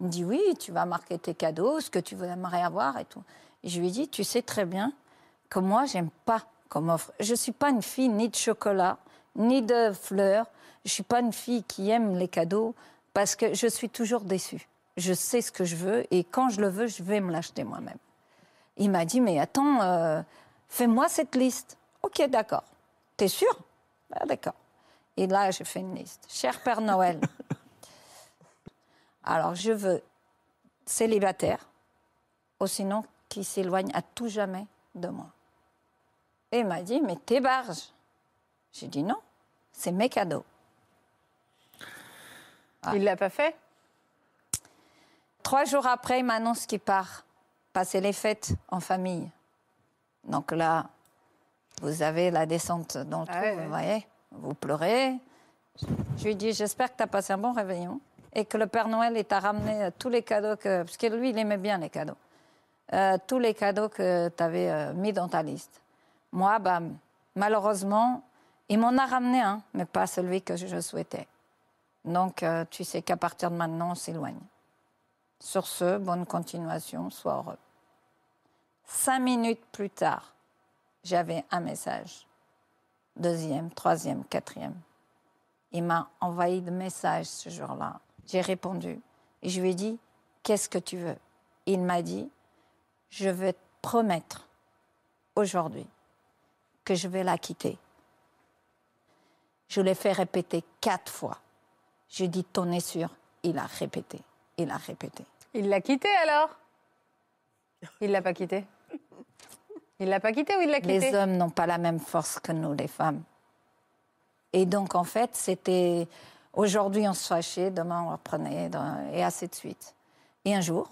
Il me dit oui, tu vas marquer tes cadeaux, ce que tu aimerais avoir et tout. Et je lui dit, tu sais très bien que moi, j'aime pas comme offre. Je suis pas une fille ni de chocolat, ni de fleurs. Je suis pas une fille qui aime les cadeaux parce que je suis toujours déçue. Je sais ce que je veux et quand je le veux, je vais me l'acheter moi-même. Il m'a dit, mais attends, euh, fais-moi cette liste. Ok, d'accord. T'es sûr? Ah, D'accord. Et là, j'ai fait une liste. Cher Père Noël, alors je veux célibataire, ou sinon qui s'éloigne à tout jamais de moi. Et il m'a dit, mais t'es barge. J'ai dit non, c'est mes cadeaux. Ah. Il l'a pas fait? Trois jours après, il m'annonce qu'il part passer les fêtes en famille. Donc là, vous avez la descente dans le Ah trou, ouais, vous voyez. Vous pleurez. Je lui dis, j'espère que tu as passé un bon réveillon et que le Père Noël t'a ramené euh, tous les cadeaux que... Parce que lui, il aimait bien les cadeaux. Euh, tous les cadeaux que tu avais mis dans ta liste. Moi, bah, malheureusement, il m'en a ramené un, mais pas celui que je souhaitais. Donc, euh, tu sais qu'à partir de maintenant, on s'éloigne. Sur ce, bonne continuation, sois heureux. Cinq minutes plus tard, j'avais un message. Deuxième, troisième, quatrième. Il m'a envoyé de messages ce jour-là. J'ai répondu et je lui ai dit Qu'est-ce que tu veux? Il m'a dit Je vais te promettre aujourd'hui que je vais la quitter. Je l'ai fait répéter quatre fois. Je dis T'en es sûr? Il a répété. Il a répété. Il l'a quitté alors? Il l'a pas quitté? Il l'a pas quitté ou il l'a quitté? Les hommes n'ont pas la même force que nous, les femmes. Et donc, en fait, c'était. Aujourd'hui, on se fâchait, demain, on reprenait, et ainsi de suite. Et un jour,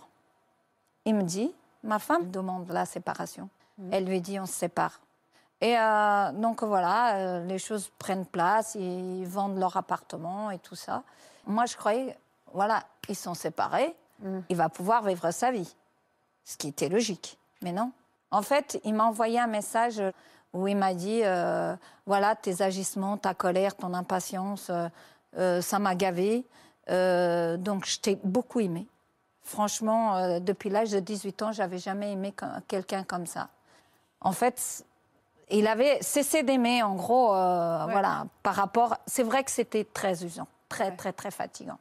il me dit Ma femme demande la séparation. Elle lui dit On se sépare. Et euh, donc, voilà, euh, les choses prennent place, ils vendent leur appartement et tout ça. Moi, je croyais Voilà, ils sont séparés, il va pouvoir vivre sa vie. Ce qui était logique. Mais non. En fait, il m'a envoyé un message où il m'a dit euh, voilà, tes agissements, ta colère, ton impatience, euh, euh, ça m'a gavé. Euh, donc, je t'ai beaucoup aimé. Franchement, depuis l'âge de 18 ans, j'avais jamais aimé quelqu'un comme ça. En fait, il avait cessé d'aimer, en gros, voilà, par rapport. C'est vrai que c'était très usant, très, très, très fatigant.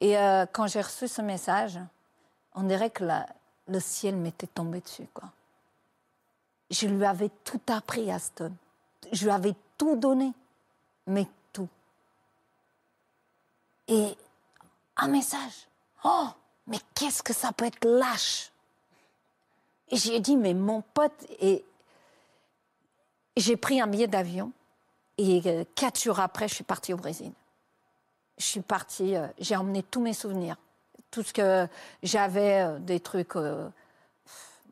Et quand j'ai reçu ce message, on dirait que la- le ciel m'était tombé dessus, quoi. Je lui avais tout appris homme. Je lui avais tout donné, mais tout. Et un message. Oh, mais qu'est-ce que ça peut être lâche Et j'ai dit, mais mon pote, et j'ai pris un billet d'avion. Et euh, quatre jours après, je suis partie au Brésil. Je suis partie, euh, j'ai emmené tous mes souvenirs. Tout ce que j'avais, euh, des trucs.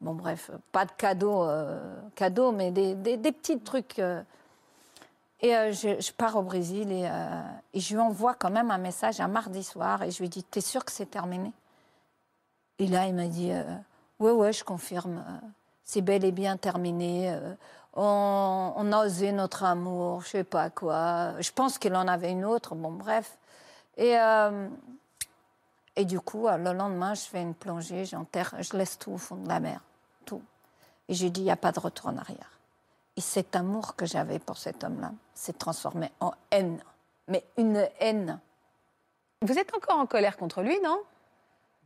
Bon, bref, pas de cadeaux, euh, mais des, petits trucs. euh. et euh, je, pars au Brésil et, je lui envoie quand même un message un mardi soir et je lui dis T'es sûr que c'est terminé? Et là, il m'a dit Ouais, ouais, je confirme. C'est bel et bien terminé. on, a osé notre amour, je sais pas quoi. Je pense qu'il en avait une autre, bon, bref. Et, et du coup, le lendemain, je fais une plongée, j'enterre, je laisse tout au fond de la mer. Et j'ai dit, il n'y a pas de retour en arrière. Et cet amour que j'avais pour cet homme-là s'est transformé en haine. Mais une haine. Vous êtes encore en colère contre lui, non?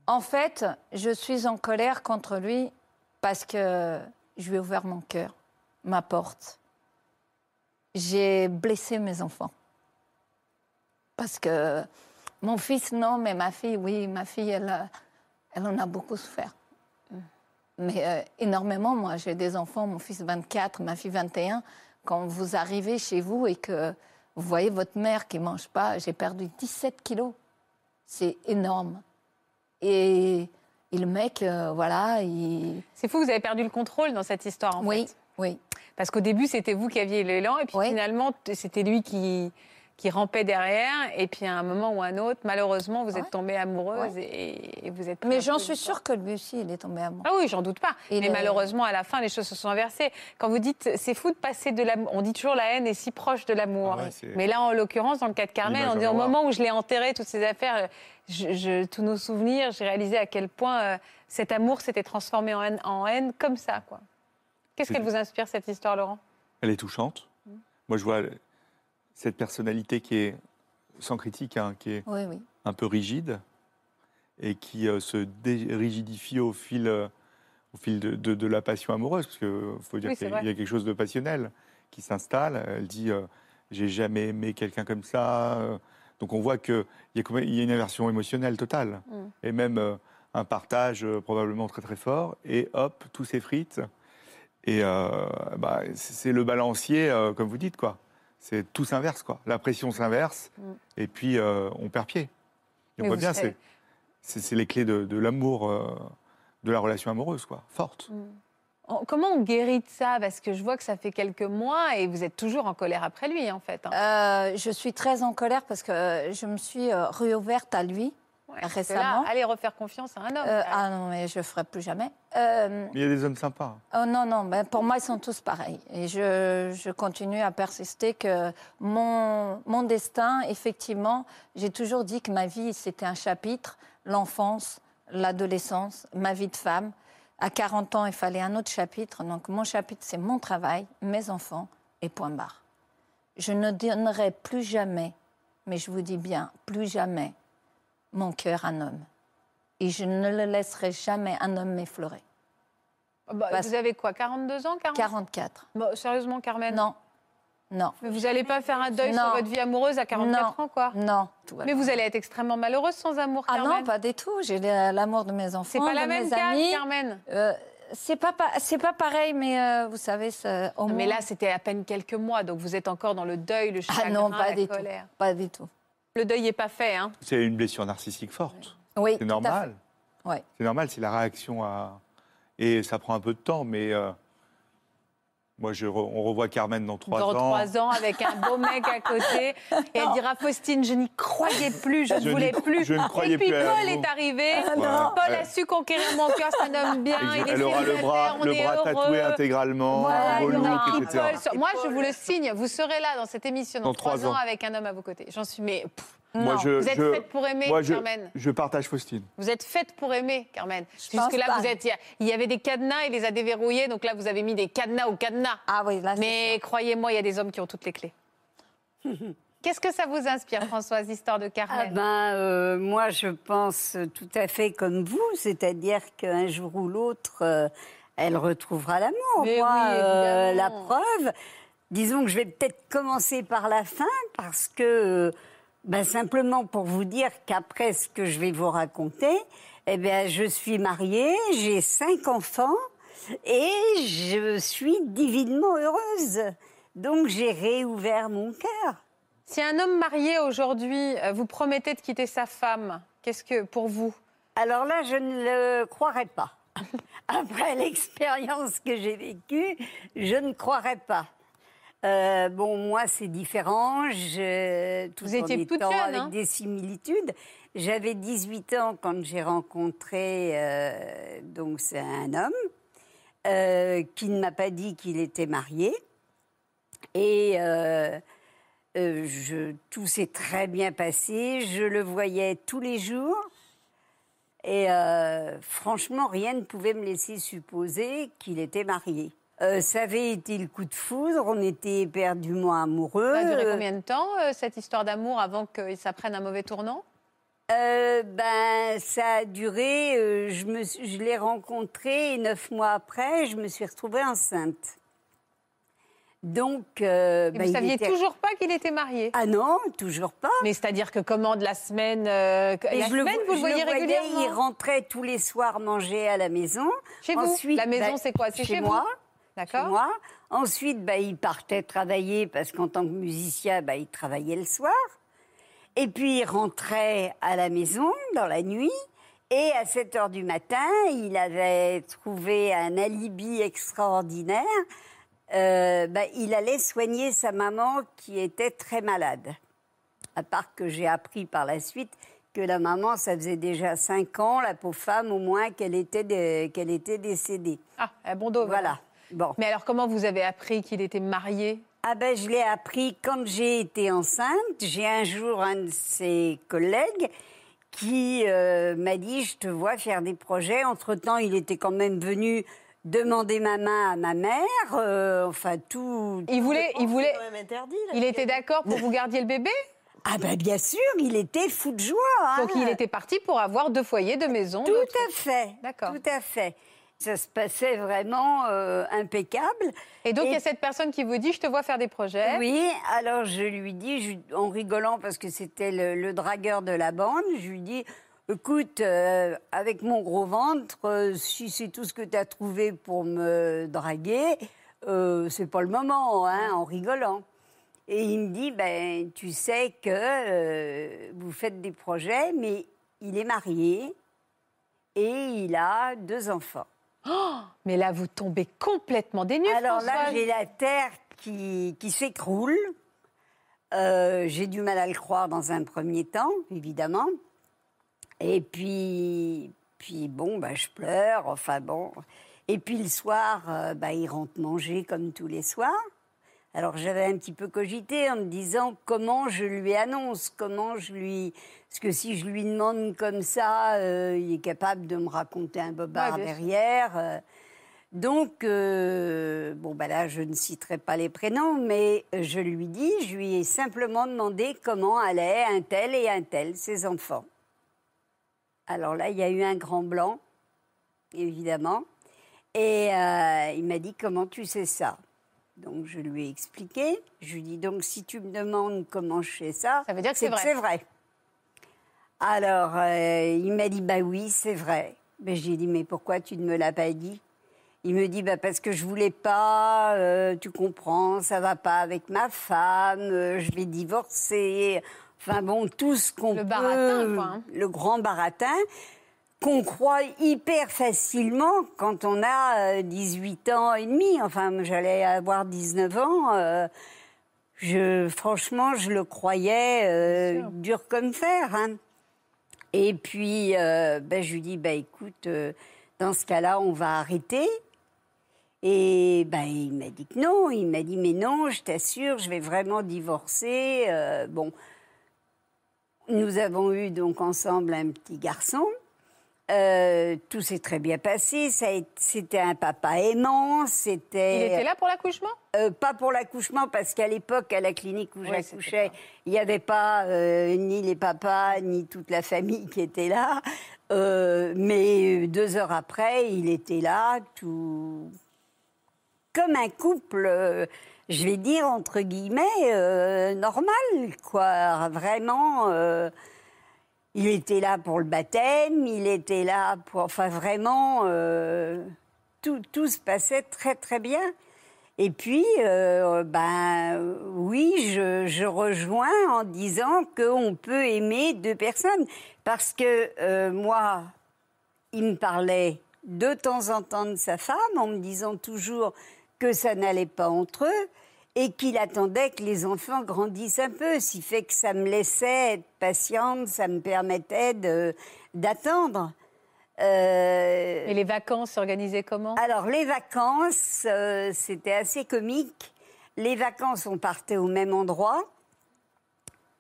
En fait, je suis en colère contre lui parce que je lui ai ouvert mon cœur, ma porte. J'ai blessé mes enfants. Parce que mon fils, non, mais ma fille, oui, ma fille, elle, elle en a beaucoup souffert. Mais euh, énormément, moi, j'ai des enfants, mon fils 24, ma fille 21. Quand vous arrivez chez vous et que vous voyez votre mère qui ne mange pas, j'ai perdu 17 kilos. C'est énorme. Et, et le mec, euh, voilà, il... C'est fou, vous avez perdu le contrôle dans cette histoire, en oui, fait. oui. Parce qu'au début, c'était vous qui aviez l'élan, et puis Oui. finalement, c'était lui qui, qui rampait derrière. Et puis à un moment ou un autre, malheureusement, vous êtes tombée amoureuse et, et vous êtes. Mais j'en suis sûre que lui aussi, il est tombé amoureux. ah oui, j'en doute pas. Il mais est- malheureusement, à la fin, les choses se sont inversées. Quand vous dites, c'est fou de passer de l'amour, on dit toujours la haine est si proche de l'amour. Ah ouais, mais là, en l'occurrence, dans le cas de Carmen, on dit au moment où je l'ai enterré, toutes ces affaires, je- je- tous nos souvenirs, j'ai réalisé à quel point euh, cet amour s'était transformé en haine, en haine comme ça. quoi. Qu'est-ce qu'elle vous inspire, cette histoire, Laurent? Elle est touchante. Moi, je vois cette personnalité qui est sans critique, hein, qui est Oui, oui. un peu rigide et qui euh, se dérigidifie au fil, euh, au fil de, de- de la passion amoureuse, parce qu'il faut dire Oui, qu'il y a quelque chose de passionnel qui s'installe. Elle dit euh, J'ai jamais aimé quelqu'un comme ça. Donc on voit qu'il y, a y une inversion émotionnelle totale, Mm. et même un partage probablement très très fort, et hop, tout s'effrite. Et bah, c'est le balancier, comme vous dites, quoi. C'est tout s'inverse, quoi. La pression s'inverse, Mm. et puis euh, on perd pied. Et on voit bien, savez- c'est les clés de, de l'amour, euh, de la relation amoureuse, quoi, forte. On- Comment on guérit de ça? Parce que je vois que ça fait quelques mois et vous êtes toujours en colère après lui, en fait. hein. Euh, je suis très en colère parce que je me suis euh, réouverte à lui. Ouais, récemment. Là, allez refaire confiance à un homme. Euh, ah non, mais je ne ferai plus jamais. Euh, Mais il y a des hommes sympas. Oh non, non, ben pour moi, ils sont tous pareils. Et je, je continue à persister que mon, mon destin, effectivement, j'ai toujours dit que ma vie, c'était un chapitre, l'enfance, l'adolescence, ma vie de femme. À 40 ans, il fallait un autre chapitre. Donc mon chapitre, c'est mon travail, mes enfants et point barre. Je ne donnerai plus jamais, mais je vous dis bien, plus jamais, mon cœur un homme. Et je ne le laisserai jamais un homme m'effleurer. Bah, parce- vous avez quoi 42 ans 40 44. Bon, Sérieusement, Carmen Non, non, Mais vous n'allez pas faire un deuil Non. sur votre vie amoureuse à 44 Non. ans, quoi non. Mais vous allez être extrêmement malheureuse sans amour, Ah Carmen. non, pas du tout. J'ai la- l'amour de mes enfants, C'est pas de la mes même case, amis. Carmen. Euh, c'est pas, c'est pas pareil, mais euh, vous savez, ça, au Non, mais là, c'était à peine quelques mois, donc vous êtes encore dans le deuil, le chagrin, ah non, pas la du colère. tout, pas du tout. Le deuil n'est pas fait, hein C'est une blessure narcissique forte. Oui, C'est normal. Ouais. C'est normal, c'est la réaction à. Et ça prend un peu de temps, mais euh, moi, je re- on revoit Carmen dans trois dans ans. trois ans, avec un beau mec à côté. Et elle dira Faustine, je n'y croyais plus, je ne voulais plus. je ne croyais Et puis plus Paul est arrivé. non. Paul Ouais. a su conquérir mon cœur, c'est un homme bien. Il est Elle aura le bras, on le est bras heureux. tatoué intégralement, Voilà, beau look, etc. Paul, Moi, je vous le signe, vous serez là dans cette émission dans, Dans trois trois ans ans. avec un homme à vos côtés. J'en suis, mais pff, Moi, je, vous êtes je- faite pour aimer, moi, je, Carmen. je partage Faustine. Vous êtes faite pour aimer, Carmen. Jusque-là, pas. vous êtes, il y avait des cadenas, il les a déverrouillés, donc là, vous avez mis des cadenas au cadenas. Ah oui, là, Mais croyez-moi, il y a des hommes qui ont toutes les clés. Qu'est-ce que ça vous inspire, Françoise, l'histoire de Ah Carmen ben, euh, moi, je pense tout à fait comme vous, c'est-à-dire qu'un jour ou l'autre, euh, elle retrouvera l'amour. Moi, oui, euh, la preuve, disons que je vais peut-être commencer par la fin, parce que, euh, ben, simplement pour vous dire qu'après ce que je vais vous raconter, eh bien, je suis mariée, j'ai cinq enfants, et je suis divinement heureuse. Donc, j'ai réouvert mon cœur. Si un homme marié aujourd'hui euh, vous promettait de quitter sa femme, qu'est-ce que pour vous? Alors là, je ne le croirais pas. Après l'expérience que j'ai vécue, je ne croirais pas. Euh, bon, moi, c'est différent. Je, tout Vous en étiez toute étant jeune, avec hein des similitudes. J'avais 18 ans quand j'ai rencontré, euh, donc c'est un homme, euh, qui ne m'a pas dit qu'il était marié. Et je, tout s'est très bien passé. Je le voyais tous les jours. Et franchement, rien ne pouvait me laisser supposer qu'il était marié. Euh, ça avait été le coup de foudre, on était éperdument amoureux. Ça a duré combien de temps, euh, cette histoire d'amour, avant que ça prenne un mauvais tournant? Euh, ben, ça a duré, euh, je, me suis- je l'ai rencontré et neuf mois après, je me suis retrouvée enceinte. Donc, euh, Et ben, Vous saviez était- toujours pas qu'il était marié? Ah non, toujours pas. Mais c'est-à-dire que commande la semaine euh, La je le semaine, vo- vous le voyez voyais, régulièrement? Il rentrait tous les soirs manger à la maison. Chez vous La maison, bah, c'est quoi? C'est chez, moi. Chez moi. Ensuite, bah, il partait travailler parce qu'en tant que musicien, bah, il travaillait le soir. Et puis, il rentrait à la maison dans la nuit. Et à 7 heures du matin, il avait trouvé un alibi extraordinaire. Euh, bah, il allait soigner sa maman qui était très malade. À part que j'ai appris par la suite que la maman, ça faisait déjà cinq ans, la pauvre femme, au moins, qu'elle était, qu'elle était décédée. Ah, à bon dos. Voilà. Bon. Mais alors, comment vous avez appris qu'il était marié? Ah ben, je l'ai appris quand j'ai été enceinte. J'ai un jour un de ses collègues qui euh, m'a dit je te vois faire des projets. Entre temps, il était quand même venu demander ma main à ma mère. euh, enfin tout. Il voulait, il voulait, C'est quand même interdit. là. il était d'accord pour que vous gardiez le bébé? Ah ben bien sûr, il était fou de joie. hein. Donc il était parti pour avoir deux foyers, deux maisons. Tout à fait. D'accord. Tout à fait. Ça se passait vraiment euh, impeccable. Et donc il y a Et- cette personne qui vous dit je te vois faire des projets. Oui, alors je lui dis, je- en rigolant parce que c'était le, le dragueur de la bande, je lui dis, écoute, euh, avec mon gros ventre, euh, si c'est tout ce que tu as trouvé pour me draguer, c'est pas le moment, hein, en rigolant. Et il me dit, ben, tu sais que vous faites des projets, mais il est marié et il a deux enfants. Mais là vous tombez complètement des nues. Alors là, j'ai la terre qui, qui s'écroule. Euh, j'ai du mal à le croire dans un premier temps, évidemment. Et puis, puis bon, bah, je pleure, enfin bon. Et puis le soir, euh, bah, il rentre manger comme tous les soirs. Alors j'avais un petit peu cogité en me disant comment je lui annonce, comment je lui... Parce que si je lui demande comme ça, euh, il est capable de me raconter un bobard Ouais, derrière. euh. Donc, euh, bon, bah là, je ne citerai pas les prénoms, mais je lui dis, je lui ai simplement demandé comment allaient un tel et un tel, ses enfants. Alors là, il y a eu un grand blanc, évidemment. Et il m'a dit, comment tu sais ça? Donc, je lui ai expliqué. Je lui ai dit, donc, si tu me demandes comment je sais ça, Ça veut dire que c'est vrai. c'est vrai. Alors, euh, il m'a dit, bah oui, c'est vrai. Mais j'ai dit, mais pourquoi tu ne me l'as pas dit? Il me dit, bah parce que je voulais pas, euh, tu comprends, ça va pas avec ma femme, euh, je vais divorcer. Enfin bon, tout ce qu'on Le peut, baratin, quoi, hein. le grand baratin, qu'on croit hyper facilement quand on a euh, 18 ans et demi. Enfin, j'allais avoir 19 ans. euh, je, franchement, je le croyais euh, dur comme fer. hein. Et puis, euh, ben, je lui dis, bah, écoute, euh, dans ce cas-là, on va arrêter. Et ben, il m'a dit que non. Il m'a dit, mais non, je t'assure, je vais vraiment divorcer. Euh, bon, nous avons eu donc ensemble un petit garçon. Euh, tout s'est très bien passé. C'était un papa aimant. C'était Il était là pour l'accouchement? Euh, pas pour l'accouchement, parce qu'à l'époque, à la clinique où Ouais, j'accouchais, il n'y avait pas euh, ni les papas, ni toute la famille qui était là. Mais deux heures après, il était là, tout comme un couple, je vais dire entre guillemets, normal, quoi. Vraiment, il était là pour le baptême, il était là pour, enfin vraiment, euh, tout, tout se passait très très bien. Et puis, euh, ben oui, je, rejoins en disant qu'on peut aimer deux personnes. Parce que euh, moi, il me parlait de temps en temps de sa femme en me disant toujours que ça n'allait pas entre eux et qu'il attendait que les enfants grandissent un peu. Ce qui fait que ça me laissait être patiente, ça me permettait d'attendre. Euh, Et les vacances s'organisaient comment? Alors, les vacances, euh, c'était assez comique. Les vacances, on partait au même endroit.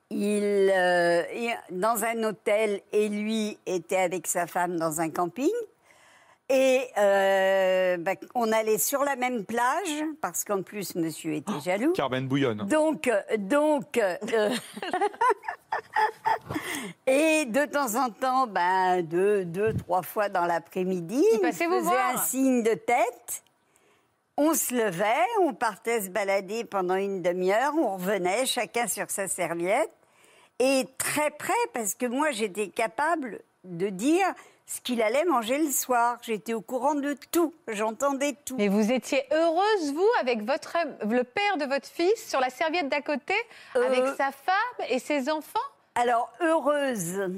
Il, euh, il- dans un hôtel et lui était avec sa femme dans un camping. Et euh, bah, on allait sur la même plage parce qu'en plus monsieur était jaloux. Carmen Bouillonne. Donc, euh, donc, euh, et de temps en temps, ben, deux, deux, trois fois dans l'après-midi, Il faisait voir. un signe de tête. On se levait, on partait se balader pendant une demi-heure, on revenait chacun sur sa serviette. Et très près, parce que moi j'étais capable de dire ce qu'il allait manger le soir. J'étais au courant de tout, j'entendais tout. Mais vous étiez heureuse, vous, avec votre, le père de votre fils, sur la serviette d'à côté, Euh, avec sa femme et ses enfants? Alors, heureuse,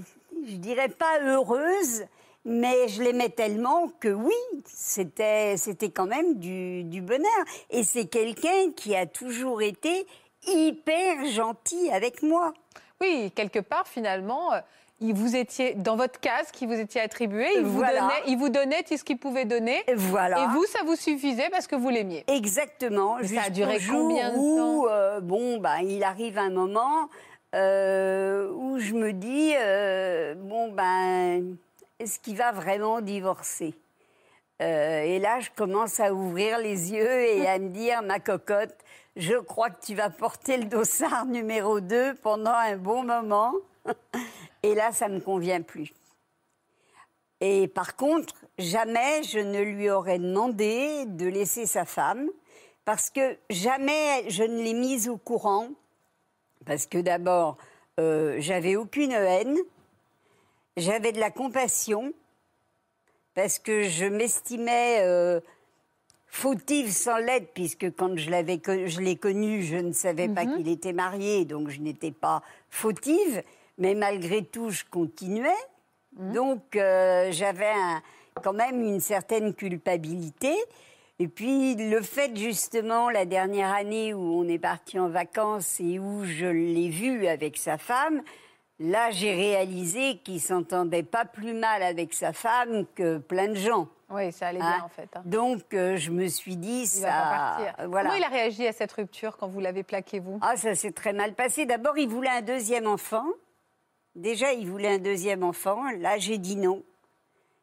je dirais pas heureuse, mais je l'aimais tellement que oui, c'était, quand même du, du bonheur. Et c'est quelqu'un qui a toujours été hyper gentil avec moi. Oui, quelque part, finalement, euh, il vous étiez dans votre case qui vous étiez attribué, il vous Voilà. donnait, il vous donnait tout ce qu'il pouvait donner. Et voilà. Et vous, ça vous suffisait parce que vous l'aimiez. Exactement. Mais ça a duré combien de où, temps? euh, bon, bah, il arrive un moment euh, où je me dis, euh, bon, ben, est-ce qu'il va vraiment divorcer? Euh, Et là, je commence à ouvrir les yeux et à me dire, ma cocotte, je crois que tu vas porter le dossard numéro 2 pendant un bon moment. Et là, ça ne me convient plus. Et par contre, jamais je ne lui aurais demandé de laisser sa femme, parce que jamais je ne l'ai mise au courant, parce que d'abord, euh, j'avais aucune haine, j'avais de la compassion, parce que je m'estimais euh, fautive sans l'être, puisque quand je l'avais je l'ai connu, je ne savais pas qu'il était marié, donc je n'étais pas fautive, mais malgré tout, je continuais. Donc euh, j'avais un- quand même une certaine culpabilité. Et puis le fait justement la dernière année où on est parti en vacances et où je l'ai vu avec sa femme, là j'ai réalisé qu'il s'entendait pas plus mal avec sa femme que plein de gens. Oui, ça allait hein. bien en fait. hein. Donc euh, je me suis dit Il ça. va pas partir. Voilà. Comment il a réagi à cette rupture quand vous l'avez plaqué, vous? Ah, ça s'est très mal passé. D'abord, il voulait un deuxième enfant. Déjà, il voulait un deuxième enfant. Là, j'ai dit non.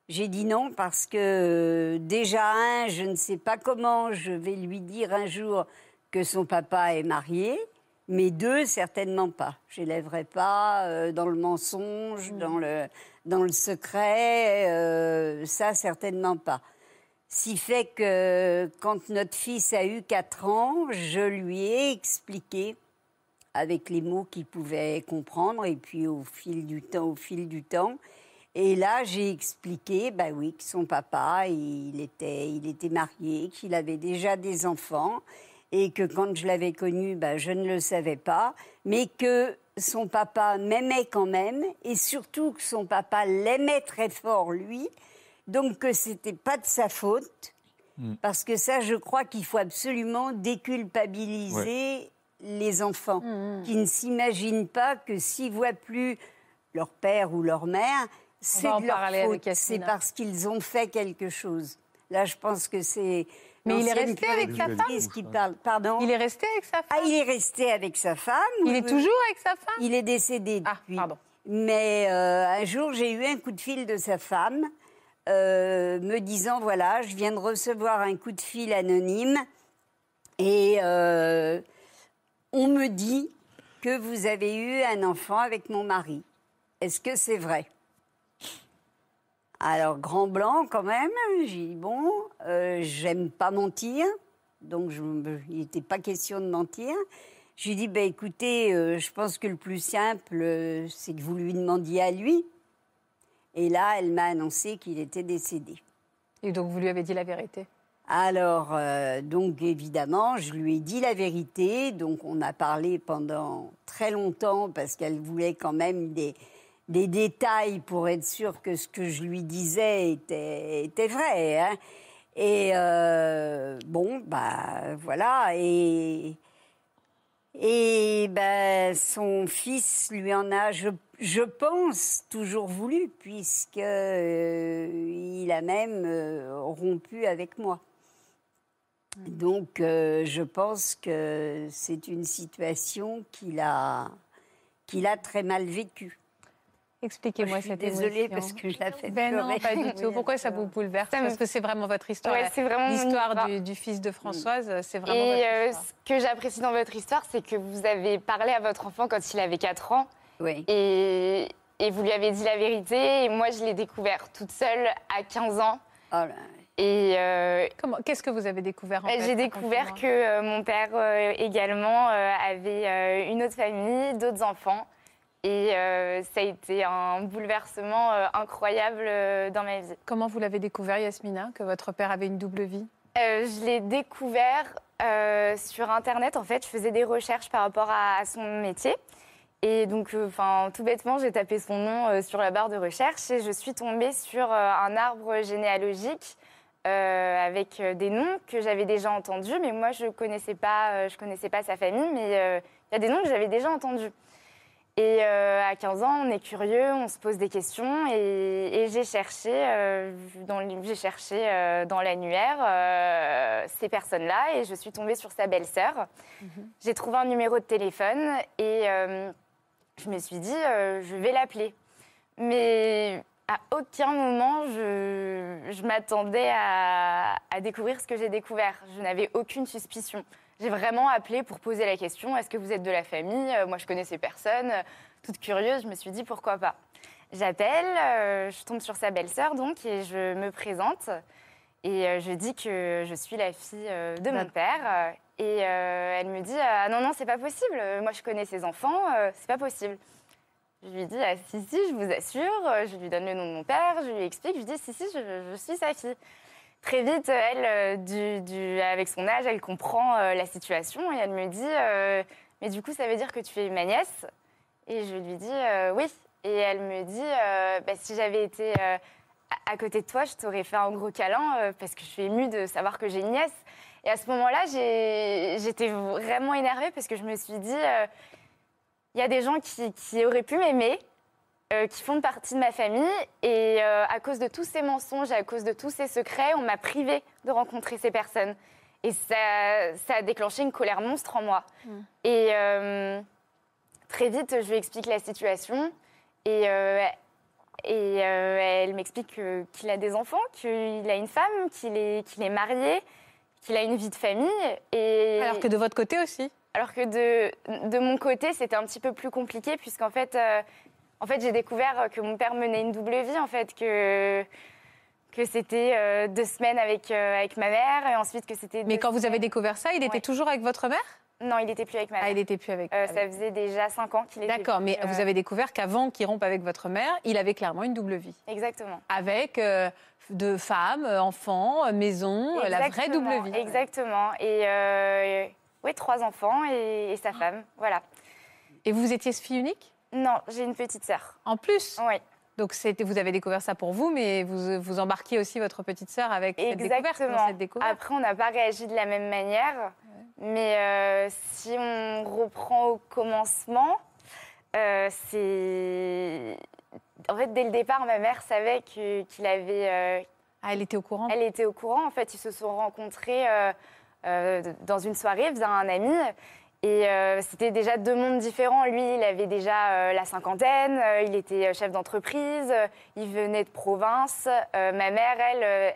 J'ai dit non parce que euh, déjà, un, je ne sais pas comment je vais lui dire un jour que son papa est marié. Mais deux, certainement pas. Je n'élèverai pas euh, dans le mensonge, dans, le, dans le secret. euh, ça, certainement pas. Si fait que quand notre fils a eu 4 ans, je lui ai expliqué avec les mots qu'il pouvait comprendre et puis au fil du temps, au fil du temps. Et là, j'ai expliqué, bah oui, que son papa, il était, il était marié, qu'il avait déjà des enfants et que quand je l'avais connu, bah, je ne le savais pas, mais que son papa m'aimait quand même et surtout que son papa l'aimait très fort lui, donc que c'était pas de sa faute. Parce que ça, je crois qu'il faut absolument déculpabiliser les enfants qui ne s'imaginent pas que s'ils voient plus leur père ou leur mère, c'est de leur faute, c'est parce qu'ils ont fait quelque chose. Là, je pense que c'est. Mais il est resté avec sa femme qui parle. Pardon. Il est resté avec sa femme Ah, il est resté avec sa femme. Il est toujours avec sa femme Il est décédé Ah, pardon. Mais euh, un jour, j'ai eu un coup de fil de sa femme euh, me disant voilà, je viens de recevoir un coup de fil anonyme et euh, on me dit que vous avez eu un enfant avec mon mari. Est-ce que c'est vrai? Alors, grand blanc quand même, j'ai dit bon, euh, j'aime pas mentir, donc je il n'était pas question de mentir. J'ai dit, bah, écoutez, euh, je pense que le plus simple, euh, c'est que vous lui demandiez à lui. Et là, elle m'a annoncé qu'il était décédé. Et donc vous lui avez dit la vérité? Alors, euh, donc évidemment, je lui ai dit la vérité. Donc, on a parlé pendant très longtemps parce qu'elle voulait quand même des, détails pour être sûre que ce que je lui disais était, vrai. hein. Et euh, bon, bah voilà. Et, ben, son fils lui en a, je, pense, toujours voulu, puisque euh, il a même rompu avec moi. Donc, euh, je pense que c'est une situation qu'il a, qu'il a très mal vécue. Expliquez-moi Je suis cette désolée émotion. parce que je la fais Ben non, pleurer. pas du tout. Pourquoi ça vous bouleverse Parce que c'est vraiment votre histoire. Ouais, c'est vraiment L'histoire histoire. du, du fils de Françoise, c'est vraiment Et votre euh, histoire. ce que j'apprécie dans votre histoire, c'est que vous avez parlé à votre enfant quand il avait 4 ans Oui. et, et vous lui avez dit la vérité. Et moi, je l'ai découvert toute seule à 15 ans. Oh là. Et euh, Comment- Qu'est-ce que vous avez découvert en fait J'ai découvert que euh, mon père euh, également euh, avait euh, une autre famille, d'autres enfants. Et euh, ça a été un bouleversement euh, incroyable euh, dans ma vie. Comment vous l'avez découvert, Yasmina, que votre père avait une double vie? Euh, je l'ai découvert euh, sur Internet. En fait, je faisais des recherches par rapport à, à son métier. Et donc, euh, tout bêtement, j'ai tapé son nom euh, sur la barre de recherche et je suis tombée sur euh, un arbre généalogique avec des noms que j'avais déjà entendus, mais moi, je connaissais pas, je connaissais pas sa famille, mais il y a des noms que j'avais déjà entendus. Et à 15 ans, on est curieux, on se pose des questions. Et, et j'ai cherché, dans, le- j'ai cherché dans l'annuaire ces personnes-là et je suis tombée sur sa belle-sœur. J'ai trouvé un numéro de téléphone et je me suis dit, euh, je vais l'appeler. Mais à aucun moment, je, je m'attendais à, à découvrir ce que j'ai découvert. Je n'avais aucune suspicion. J'ai vraiment appelé pour poser la question est-ce que vous êtes de la famille? Euh, Moi, je connais ces personnes. Euh, Toute curieuse, je me suis dit pourquoi pas? J'appelle, euh, je tombe sur sa belle-sœur donc et je me présente et je dis que je suis la fille de mon père et euh, elle me dit ah non non c'est pas possible. Moi je connais ses enfants, euh, c'est pas possible. Je lui dis ah si si je vous assure. Euh, Je lui donne le nom de mon père, je lui explique, je lui dis si si je, suis sa fille. Très vite, elle, euh, du, du- avec son âge, elle comprend euh, la situation et elle me dit euh, Mais du coup, ça veut dire que tu es ma nièce? Et je lui dis euh, Oui. Et elle me dit euh, Bah, Si j'avais été euh, à- côté de toi, je t'aurais fait un gros câlin euh, parce que je suis émue de savoir que j'ai une nièce. Et à ce moment-là, j'étais vraiment énervée parce que je me suis dit euh, Il y a des gens qui, qui auraient pu m'aimer, euh, qui font partie de ma famille. Et euh, à cause de tous ces mensonges, à cause de tous ces secrets, on m'a privée de rencontrer ces personnes. Et ça, ça a déclenché une colère monstre en moi. Et euh, très vite, je lui explique la situation. Et, et euh, elle m'explique que- qu'il a des enfants, qu'il a une femme, qu'il est, qu'il est marié, qu'il a une vie de famille. Et Alors que de votre côté aussi alors que de, de mon côté, c'était un petit peu plus compliqué, puisqu'en fait, euh, en fait j'ai découvert que mon père menait une double vie, en fait, que, que c'était euh, deux semaines avec, euh, avec ma mère, et ensuite que c'était. Mais quand vous avez découvert ça, il était Ouais. toujours avec votre mère? Non, il n'était plus avec ma Ah, mère. il n'était plus avec. Euh, ça faisait déjà cinq ans qu'il était. D'accord, mais euh, vous avez découvert qu'avant qu'il rompe avec votre mère, il avait clairement une double vie. Exactement. Avec euh, de femmes, euh, enfants, euh, maison, la vraie double vie. Exactement. Et oui, trois enfants et, et sa femme. Voilà. Et vous étiez fille unique? Non, j'ai une petite sœur. En plus? Oui. Donc vous avez découvert ça pour vous, mais vous, vous embarquiez aussi votre petite sœur avec cette découverte. cette découverte. Après, on n'a pas réagi de la même manière. Mais euh, si on reprend au commencement, euh, c'est. En fait, dès le départ, ma mère savait qu'il avait. euh, Ah, elle était au courant elle était au courant. En fait, ils se sont rencontrés dans une soirée via un ami. Et euh, c'était déjà deux mondes différents. Lui, il avait déjà euh, la cinquantaine, euh, il était chef d'entreprise, il venait de province. Ma mère, elle,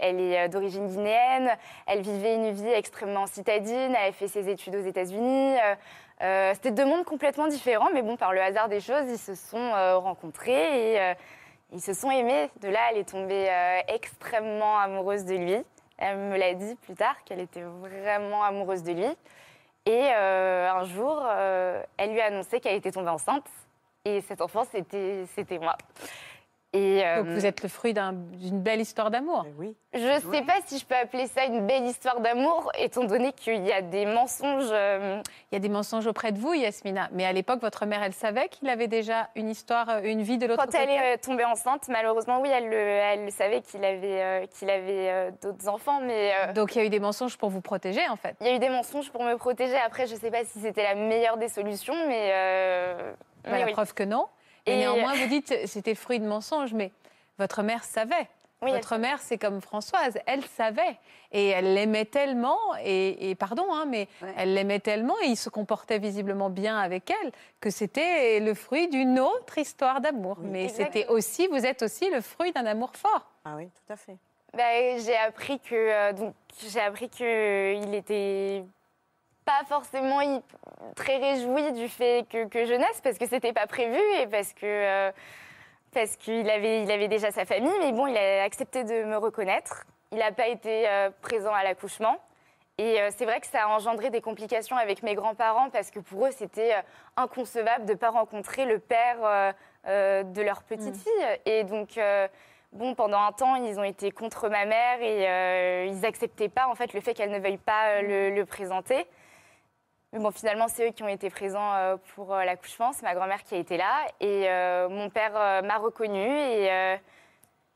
elle, est d'origine guinéenne, elle vivait une vie extrêmement citadine, elle a fait ses études aux États-Unis. C'était deux mondes complètement différents, mais bon, par le hasard des choses, ils se sont rencontrés et ils se sont aimés. De là, elle est tombée extrêmement amoureuse de lui. Elle me l'a dit plus tard qu'elle était vraiment amoureuse de lui. Et euh, un jour, euh, elle lui a annoncé qu'elle était tombée enceinte. Et cet enfant, c'était c'était moi. Et, euh, Donc vous êtes le fruit d'un- d'une belle histoire d'amour. Oui. je ne sais pas si je peux appeler ça une belle histoire d'amour, étant donné qu'il y a des mensonges. euh, Il y a des mensonges auprès de vous, Yasmina. Mais à l'époque, votre mère, elle savait qu'il avait déjà une histoire, euh, une vie de l'autre Quand côté elle est tombée enceinte, malheureusement, oui, elle, le, elle le savait qu'il avait, euh, qu'il avait euh, d'autres enfants, mais euh, Donc il y a eu des mensonges pour vous protéger, en fait. il y a eu des mensonges pour me protéger. Après, je ne sais pas si c'était la meilleure des solutions, mais, euh, Bah, mais la oui. preuve que non. Et, Et- néanmoins, vous dites que c'était le fruit de mensonges, mais votre mère savait. Oui, elle votre mère, c'est comme Françoise, elle savait. Et elle l'aimait tellement, et, et pardon, hein, mais Ouais. elle l'aimait tellement, et il se comportait visiblement bien avec elle, que c'était le fruit d'une autre histoire d'amour. Oui. Mais c'était aussi, vous êtes aussi le fruit d'un amour fort. Ah oui, tout à fait. Bah, j'ai appris que euh, donc j'ai appris que il était pas forcément très réjoui du fait que, que je naisse parce que c'était pas prévu et parce que euh, parce qu'il avait il avait déjà sa famille. Mais bon il a accepté de me reconnaître. Il n'a pas été euh, présent à l'accouchement. Et euh, c'est vrai que ça a engendré des complications avec mes grands-parents parce que pour eux c'était inconcevable de ne pas rencontrer le père de leur petite fille. Et donc Bon, pendant un temps, ils ont été contre ma mère et ils n'acceptaient pas en fait le fait qu'elle ne veuille pas le, le présenter. Mais bon, finalement, c'est eux qui ont été présents euh, pour euh, l'accouchement. C'est ma grand-mère qui a été là. Et euh, mon père m'a reconnue.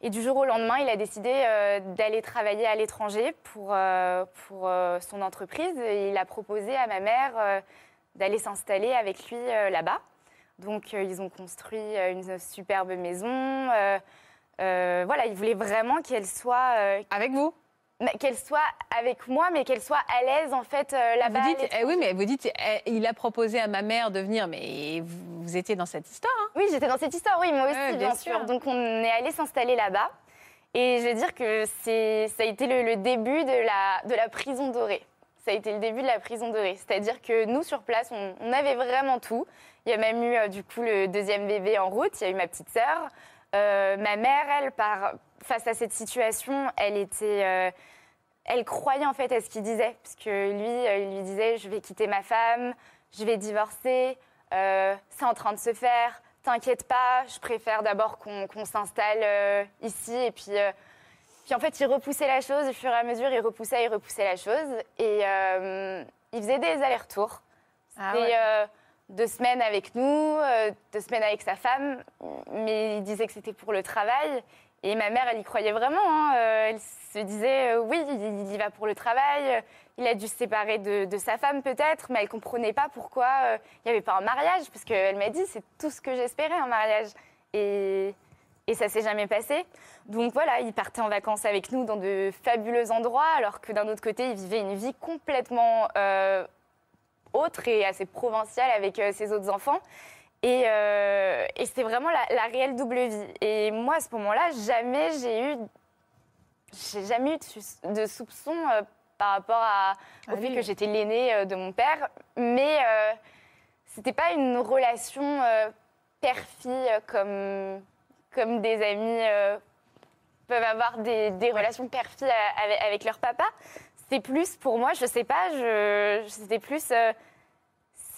Et, du jour au lendemain, il a décidé d'aller travailler à l'étranger pour, pour son entreprise. Et il a proposé à ma mère d'aller s'installer avec lui là-bas. Donc, ils ont construit une superbe maison. Voilà, ils voulaient vraiment qu'elle soit, Avec vous? Qu'elle soit avec moi, mais qu'elle soit à l'aise en fait euh, là-bas. Vous dites, eh oui, mais vous dites, eh, il a proposé à ma mère de venir, mais vous, vous étiez dans cette histoire. hein Oui, j'étais dans cette histoire, oui, moi aussi, bien, bien sûr. sûr. Donc, on est allé s'installer là-bas. Et je vais dire que c'est, ça a été le, le début de la, de la prison dorée. Ça a été le début de la prison dorée. C'est-à-dire que nous, sur place, on, on avait vraiment tout. Il y a même eu, euh, du coup, le deuxième bébé en route. Il y a eu ma petite sœur. Euh, ma mère, elle, par, face à cette situation, elle était... euh, elle croyait en fait à ce qu'il disait, parce que lui, euh, il lui disait je vais quitter ma femme, je vais divorcer, euh, c'est en train de se faire, t'inquiète pas, je préfère d'abord qu'on qu'on s'installe euh, ici. Et puis, euh, puis en fait, il repoussait la chose, au fur et à mesure, il repoussait, il repoussait la chose. Et euh, il faisait des allers-retours. Ah C'était ouais. deux semaines avec nous, deux semaines avec sa femme, mais il disait que c'était pour le travail. Et ma mère, elle y croyait vraiment. hein. Euh, Elle se disait, euh, oui, il y va pour le travail. Il a dû se séparer de, sa femme peut-être, mais elle comprenait pas pourquoi euh, il n'y avait pas un mariage, parce qu'elle m'a dit, c'est tout ce que j'espérais, un mariage. Et, et ça s'est jamais passé. Donc voilà, il partait en vacances avec nous dans de fabuleux endroits, alors que d'un autre côté, il vivait une vie complètement euh, autre et assez provinciale avec euh, ses autres enfants. Et, euh, et c'était vraiment la, la réelle double vie. Et moi, à ce moment-là, jamais j'ai eu, j'ai jamais eu de, de soupçons euh, par rapport à, au Ah fait oui. que j'étais l'aînée euh, de mon père. Mais euh, c'était pas une relation père-fille comme, comme des amis peuvent avoir des, des relations père-fille avec, avec leur papa. C'est plus pour moi, je sais pas, je- c'était plus.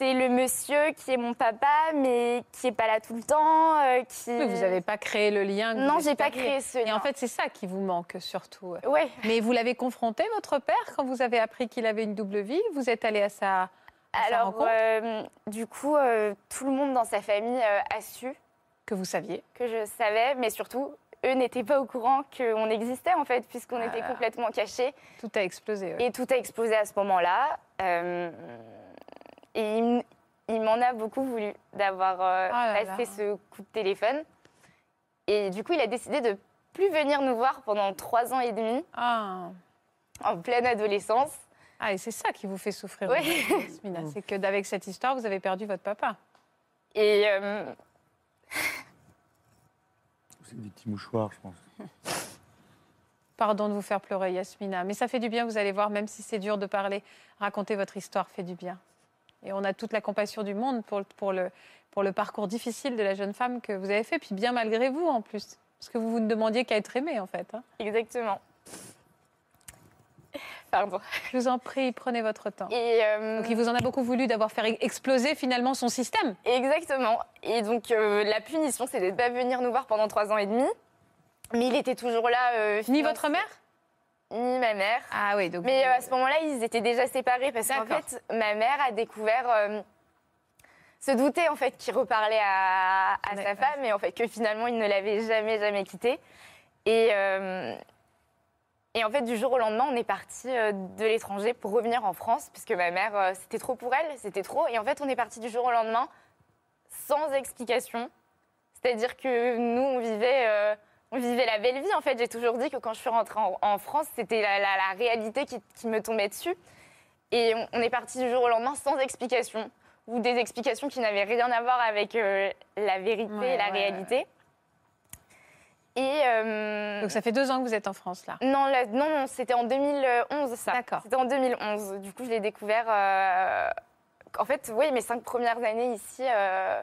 C'est le monsieur qui est mon papa, mais qui est pas là tout le temps. euh, qui... Oui, vous n'avez pas créé le lien. Non, j'ai pas créé ce Et lien. en fait, c'est ça qui vous manque surtout. Ouais. Mais vous l'avez confronté, votre père, quand vous avez appris qu'il avait une double vie? Vous êtes allé à sa, à Alors, euh, du coup, euh, tout le monde dans sa famille a su que vous saviez que je savais, mais surtout, eux n'étaient pas au courant qu'on existait, en fait, puisqu'on Ah était là. complètement cachés. Tout a explosé. ouais. Et tout a explosé à ce moment-là. Euh, et il, il m'en a beaucoup voulu d'avoir euh, Oh là passé ce coup de téléphone. Et du coup, il a décidé de plus venir nous voir pendant trois ans et demi, Ah. en pleine adolescence. Ah, et c'est ça qui vous fait souffrir, Oui. Yasmina. C'est que d'avec cette histoire, vous avez perdu votre papa. Et euh, C'est des petits mouchoirs, je pense. Pardon de vous faire pleurer, Yasmina. Mais ça fait du bien, vous allez voir, même si c'est dur de parler, raconter votre histoire fait du bien. Et on a toute la compassion du monde pour, pour, le, pour le parcours difficile de la jeune femme que vous avez fait, puis bien malgré vous en plus. Parce que vous vous ne demandiez qu'à être aimée, en fait. hein. exactement. Pardon. Je vous en prie, prenez votre temps. Et, euh, Donc il vous en a beaucoup voulu d'avoir fait exploser finalement son système. Exactement. Et donc, euh, la punition, c'est de ne pas venir nous voir pendant trois ans et demi. Mais il était toujours là. euh, Ni votre mère? Ni ma mère. Ah oui, donc. Mais euh, à ce moment-là, ils étaient déjà séparés parce qu'en fait, ma mère a découvert, euh, se doutait en fait qu'il reparlait à, à sa femme et en fait que finalement il ne l'avait jamais jamais quitté. Et euh, et en fait, du jour au lendemain, on est parti euh, de l'étranger pour revenir en France puisque ma mère, c'était trop pour elle, c'était trop. Et en fait, on est parti du jour au lendemain sans explication. C'est-à-dire que nous, on vivait. On vivait la belle vie, en fait. J'ai toujours dit que quand je suis rentrée en, en France, c'était la, la- la réalité qui, qui me tombait dessus. Et on, on est parti du jour au lendemain sans explication, ou des explications qui n'avaient rien à voir avec euh, la vérité Ouais, et la ouais, réalité. Et. euh, Donc ça fait deux ans que vous êtes en France là. non, là- non, c'était en 2011, ça. D'accord. C'était en 2011. Du coup, je l'ai découvert. euh, En fait, oui, mes cinq premières années ici, euh,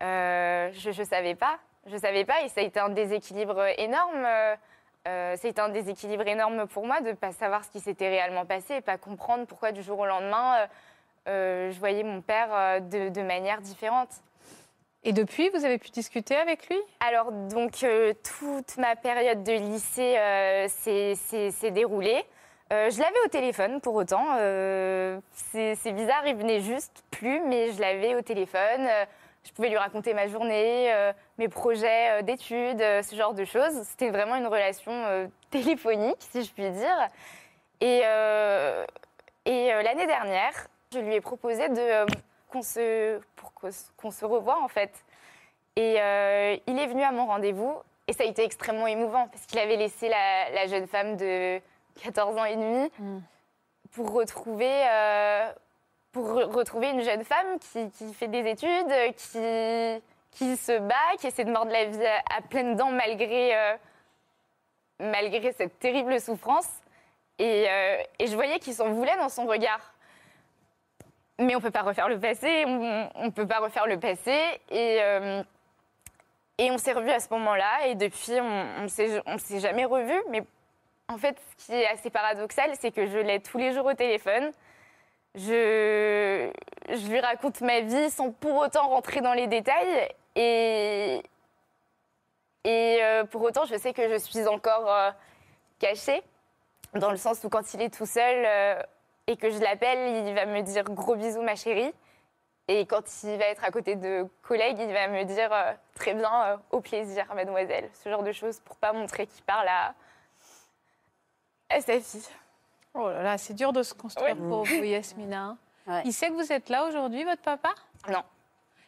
je ne savais pas. Je savais pas et ça a été un déséquilibre énorme. euh, euh, a été un déséquilibre énorme pour moi de ne pas savoir ce qui s'était réellement passé et pas comprendre pourquoi du jour au lendemain, euh, euh, je voyais mon père euh, de, de manière différente. Et depuis, vous avez pu discuter avec lui? Alors, donc, euh, toute ma période de lycée euh, s'est- déroulée. Euh, je l'avais au téléphone pour autant. euh, C'est c'est bizarre, il venait juste plus, mais je l'avais au téléphone. Je pouvais lui raconter ma journée, euh, mes projets euh, d'études, euh, ce genre de choses. C'était vraiment une relation téléphonique, si je puis dire. Et, et l'année dernière, je lui ai proposé de, qu'on se, pour qu'on se- revoie en fait. Et il est venu à mon rendez-vous et ça a été extrêmement émouvant parce qu'il avait laissé la, la jeune femme de 14 ans et demi Mm. pour retrouver, euh, pour re- retrouver une jeune femme qui, fait des études, qui, qui se bat, qui essaie de mordre la vie à, à pleines dents malgré, euh, malgré cette terrible souffrance. Et, euh, et je voyais qu'il s'en voulait dans son regard. Mais on ne peut pas refaire le passé, on ne peut pas refaire le passé. Et, euh, et on s'est revus à ce moment-là. Et depuis, on ne s'est jamais revus. Mais en fait, ce qui est assez paradoxal, c'est que je l'ai tous les jours au téléphone. Je, lui raconte ma vie sans pour autant rentrer dans les détails. Et, euh, pour autant, je sais que je suis encore euh, cachée, dans le sens où quand il est tout seul euh, et que je l'appelle, il va me dire gros bisous ma chérie. Et quand il va être à côté de collègues, il va me dire très bien, au plaisir, mademoiselle. Ce genre de choses pour pas montrer qu'il parle à sa fille. Oh là là, c'est dur de se construire Ouais. pour vous, Yasmina. Ouais. Il sait que vous êtes là aujourd'hui, votre papa? Non.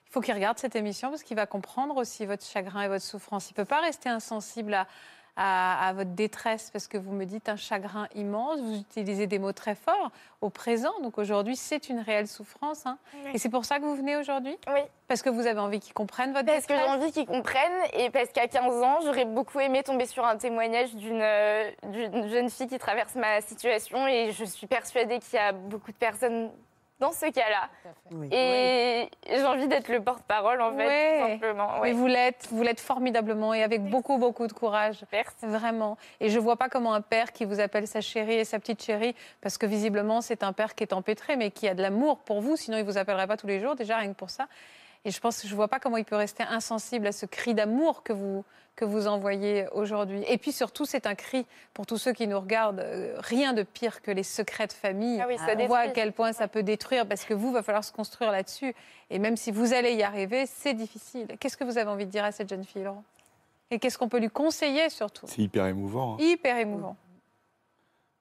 Il faut qu'il regarde cette émission parce qu'il va comprendre aussi votre chagrin et votre souffrance. Il ne peut pas rester insensible à, à- à votre détresse parce que vous me dites un chagrin immense. Vous utilisez des mots très forts au présent. Donc aujourd'hui, c'est une réelle souffrance. hein. Oui. Et c'est pour ça que vous venez aujourd'hui? Oui. Parce que vous avez envie qu'ils comprennent votre Parce que j'ai détresse? envie qu'ils comprennent et parce qu'à 15 ans, j'aurais beaucoup aimé tomber sur un témoignage d'une euh, d'une jeune fille qui traverse ma situation et je suis persuadée qu'il y a beaucoup de personnes dans ce cas-là. Oui. Et j'ai envie d'être le porte-parole en fait, tout simplement. Mais vous l'êtes, vous l'êtes formidablement et avec beaucoup, beaucoup de courage. Merci. Vraiment. Et je vois pas comment un père qui vous appelle sa chérie et sa petite chérie, parce que visiblement c'est un père qui est empêtré, mais qui a de l'amour pour vous, sinon il vous appellerait pas tous les jours, déjà rien que pour ça. Et je pense que je vois pas comment il peut rester insensible à ce cri d'amour que vous que vous envoyez aujourd'hui. Et puis surtout, c'est un cri pour tous ceux qui nous regardent. euh, rien de pire que les secrets de famille. Ah oui, ça On voit à quel point ça peut détruire, parce que vous, va falloir se construire là-dessus. Et même si vous allez y arriver, c'est difficile. Qu'est-ce que vous avez envie de dire à cette jeune fille, Laurent? Et qu'est-ce qu'on peut lui conseiller surtout? C'est hyper émouvant. hein. Hyper émouvant.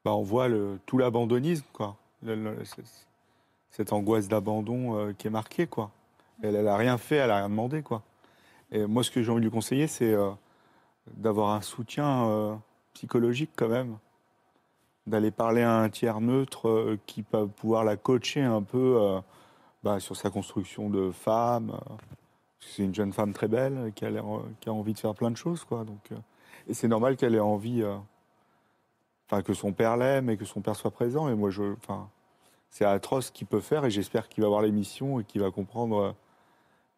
Bah, on voit le, tout l'abandonnisme, quoi. Le- le- c'est- cette angoisse d'abandon euh, qui est marquée, quoi. Elle, elle a rien fait, elle a rien demandé, quoi. Et moi, ce que j'ai envie de lui conseiller, c'est euh, d'avoir un soutien euh, psychologique, quand même. D'aller parler à un tiers neutre euh, qui peut pouvoir la coacher un peu bah, sur sa construction de femme. c'est une jeune femme très belle, qui a, envie de faire plein de choses, quoi. Donc, et c'est normal qu'elle ait envie... enfin que son père l'aime et que son père soit présent. Et moi, je, c'est atroce ce qu'il peut faire et j'espère qu'il va voir l'émission et qu'il va comprendre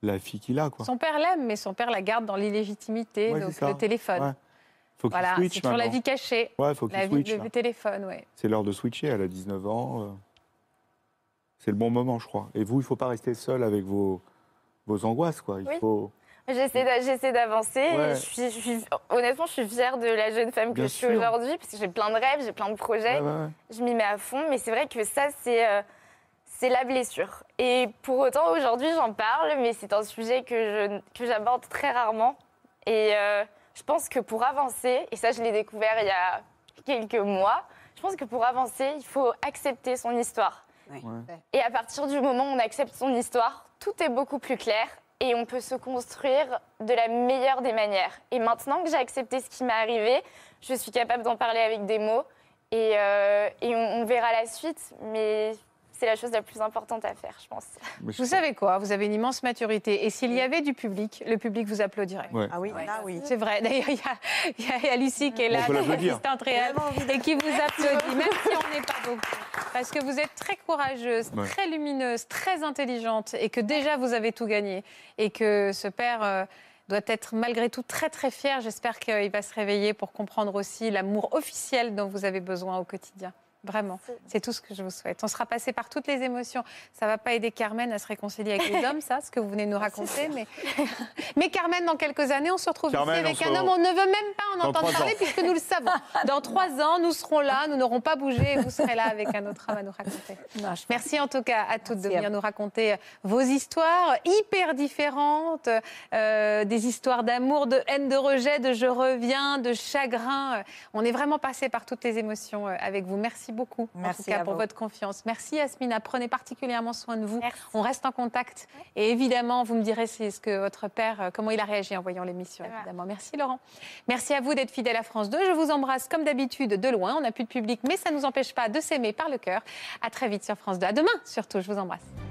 la fille qu'il a, quoi. Son père l'aime, mais son père la garde dans l'illégitimité, Ouais, donc le téléphone. Ouais. Faut qu'il Voilà, switch c'est toujours la vie cachée, Ouais, faut qu'il la vie switch. de là. le téléphone, ouais. C'est l'heure de switcher. Elle a 19 ans. euh, C'est le bon moment, je crois. Et vous, il faut pas rester seul avec vos vos angoisses, quoi. Il Oui. faut. J'essaie d'a- j'essaie d'avancer. Ouais. Je suis, je suis- honnêtement, je suis fière de la jeune femme que Bien je suis aujourd'hui, parce que j'ai plein de rêves, j'ai plein de projets. Ouais, ouais, ouais. je m'y mets à fond, mais c'est vrai que ça, c'est euh, c'est la blessure. Et pour autant, aujourd'hui, j'en parle, mais c'est un sujet que je- que j'aborde très rarement. Et euh, je pense que pour avancer, et ça, je l'ai découvert il y a quelques mois, je pense que pour avancer, il faut accepter son histoire. Ouais. Et à partir du moment où on accepte son histoire, tout est beaucoup plus clair et on peut se construire de la meilleure des manières. Et maintenant que j'ai accepté ce qui m'est arrivé, je suis capable d'en parler avec des mots et, euh, et on, on verra la suite, mais c'est la chose la plus importante à faire, je pense. Mais je Vous savez quoi? Vous avez une immense maturité. Et s'il y avait du public, le public vous applaudirait. Ouais. Ah oui, Ouais. là oui. C'est vrai. D'ailleurs, il y a, y Lucie qui est là, l'applaudir. l'assistante réelle, et qui vous applaudit, même si on n'est pas beaucoup. Parce que vous êtes très courageuse, Ouais. très lumineuse, très intelligente, et que déjà vous avez tout gagné. Et que ce père euh, doit être malgré tout très très fier. J'espère qu'il va se réveiller pour comprendre aussi l'amour officiel dont vous avez besoin au quotidien. Vraiment, c'est tout ce que je vous souhaite. On sera passé par toutes les émotions. Ça va pas aider Carmen à se réconcilier avec les hommes, ça, ce que vous venez de nous raconter. Mais... mais Carmen, dans quelques années, on se retrouve Carmen, ici avec un homme. On ne veut même pas en entendre parler ans. puisque nous le savons. Dans trois ans, nous serons là, nous n'aurons pas bougé et vous serez là avec un autre homme à nous raconter. Non, je- Merci en tout cas à toutes de Merci venir nous raconter vos histoires hyper différentes, euh, des histoires d'amour, de haine, de rejet, de je reviens, de chagrin. On est vraiment passé par toutes les émotions euh, avec vous. Merci Merci beaucoup en Merci tout cas à pour vous. votre confiance. Merci Yasmina, prenez particulièrement soin de vous. Merci. On reste en contact. Et évidemment, vous me direz si- ce que votre père, euh, comment il a réagi en voyant l'émission. Évidemment. Merci Laurent. Merci à vous d'être fidèle à France 2. Je vous embrasse comme d'habitude de loin. On n'a plus de public, mais ça ne nous empêche pas de s'aimer par le cœur. À très vite sur France 2. À demain surtout. Je vous embrasse.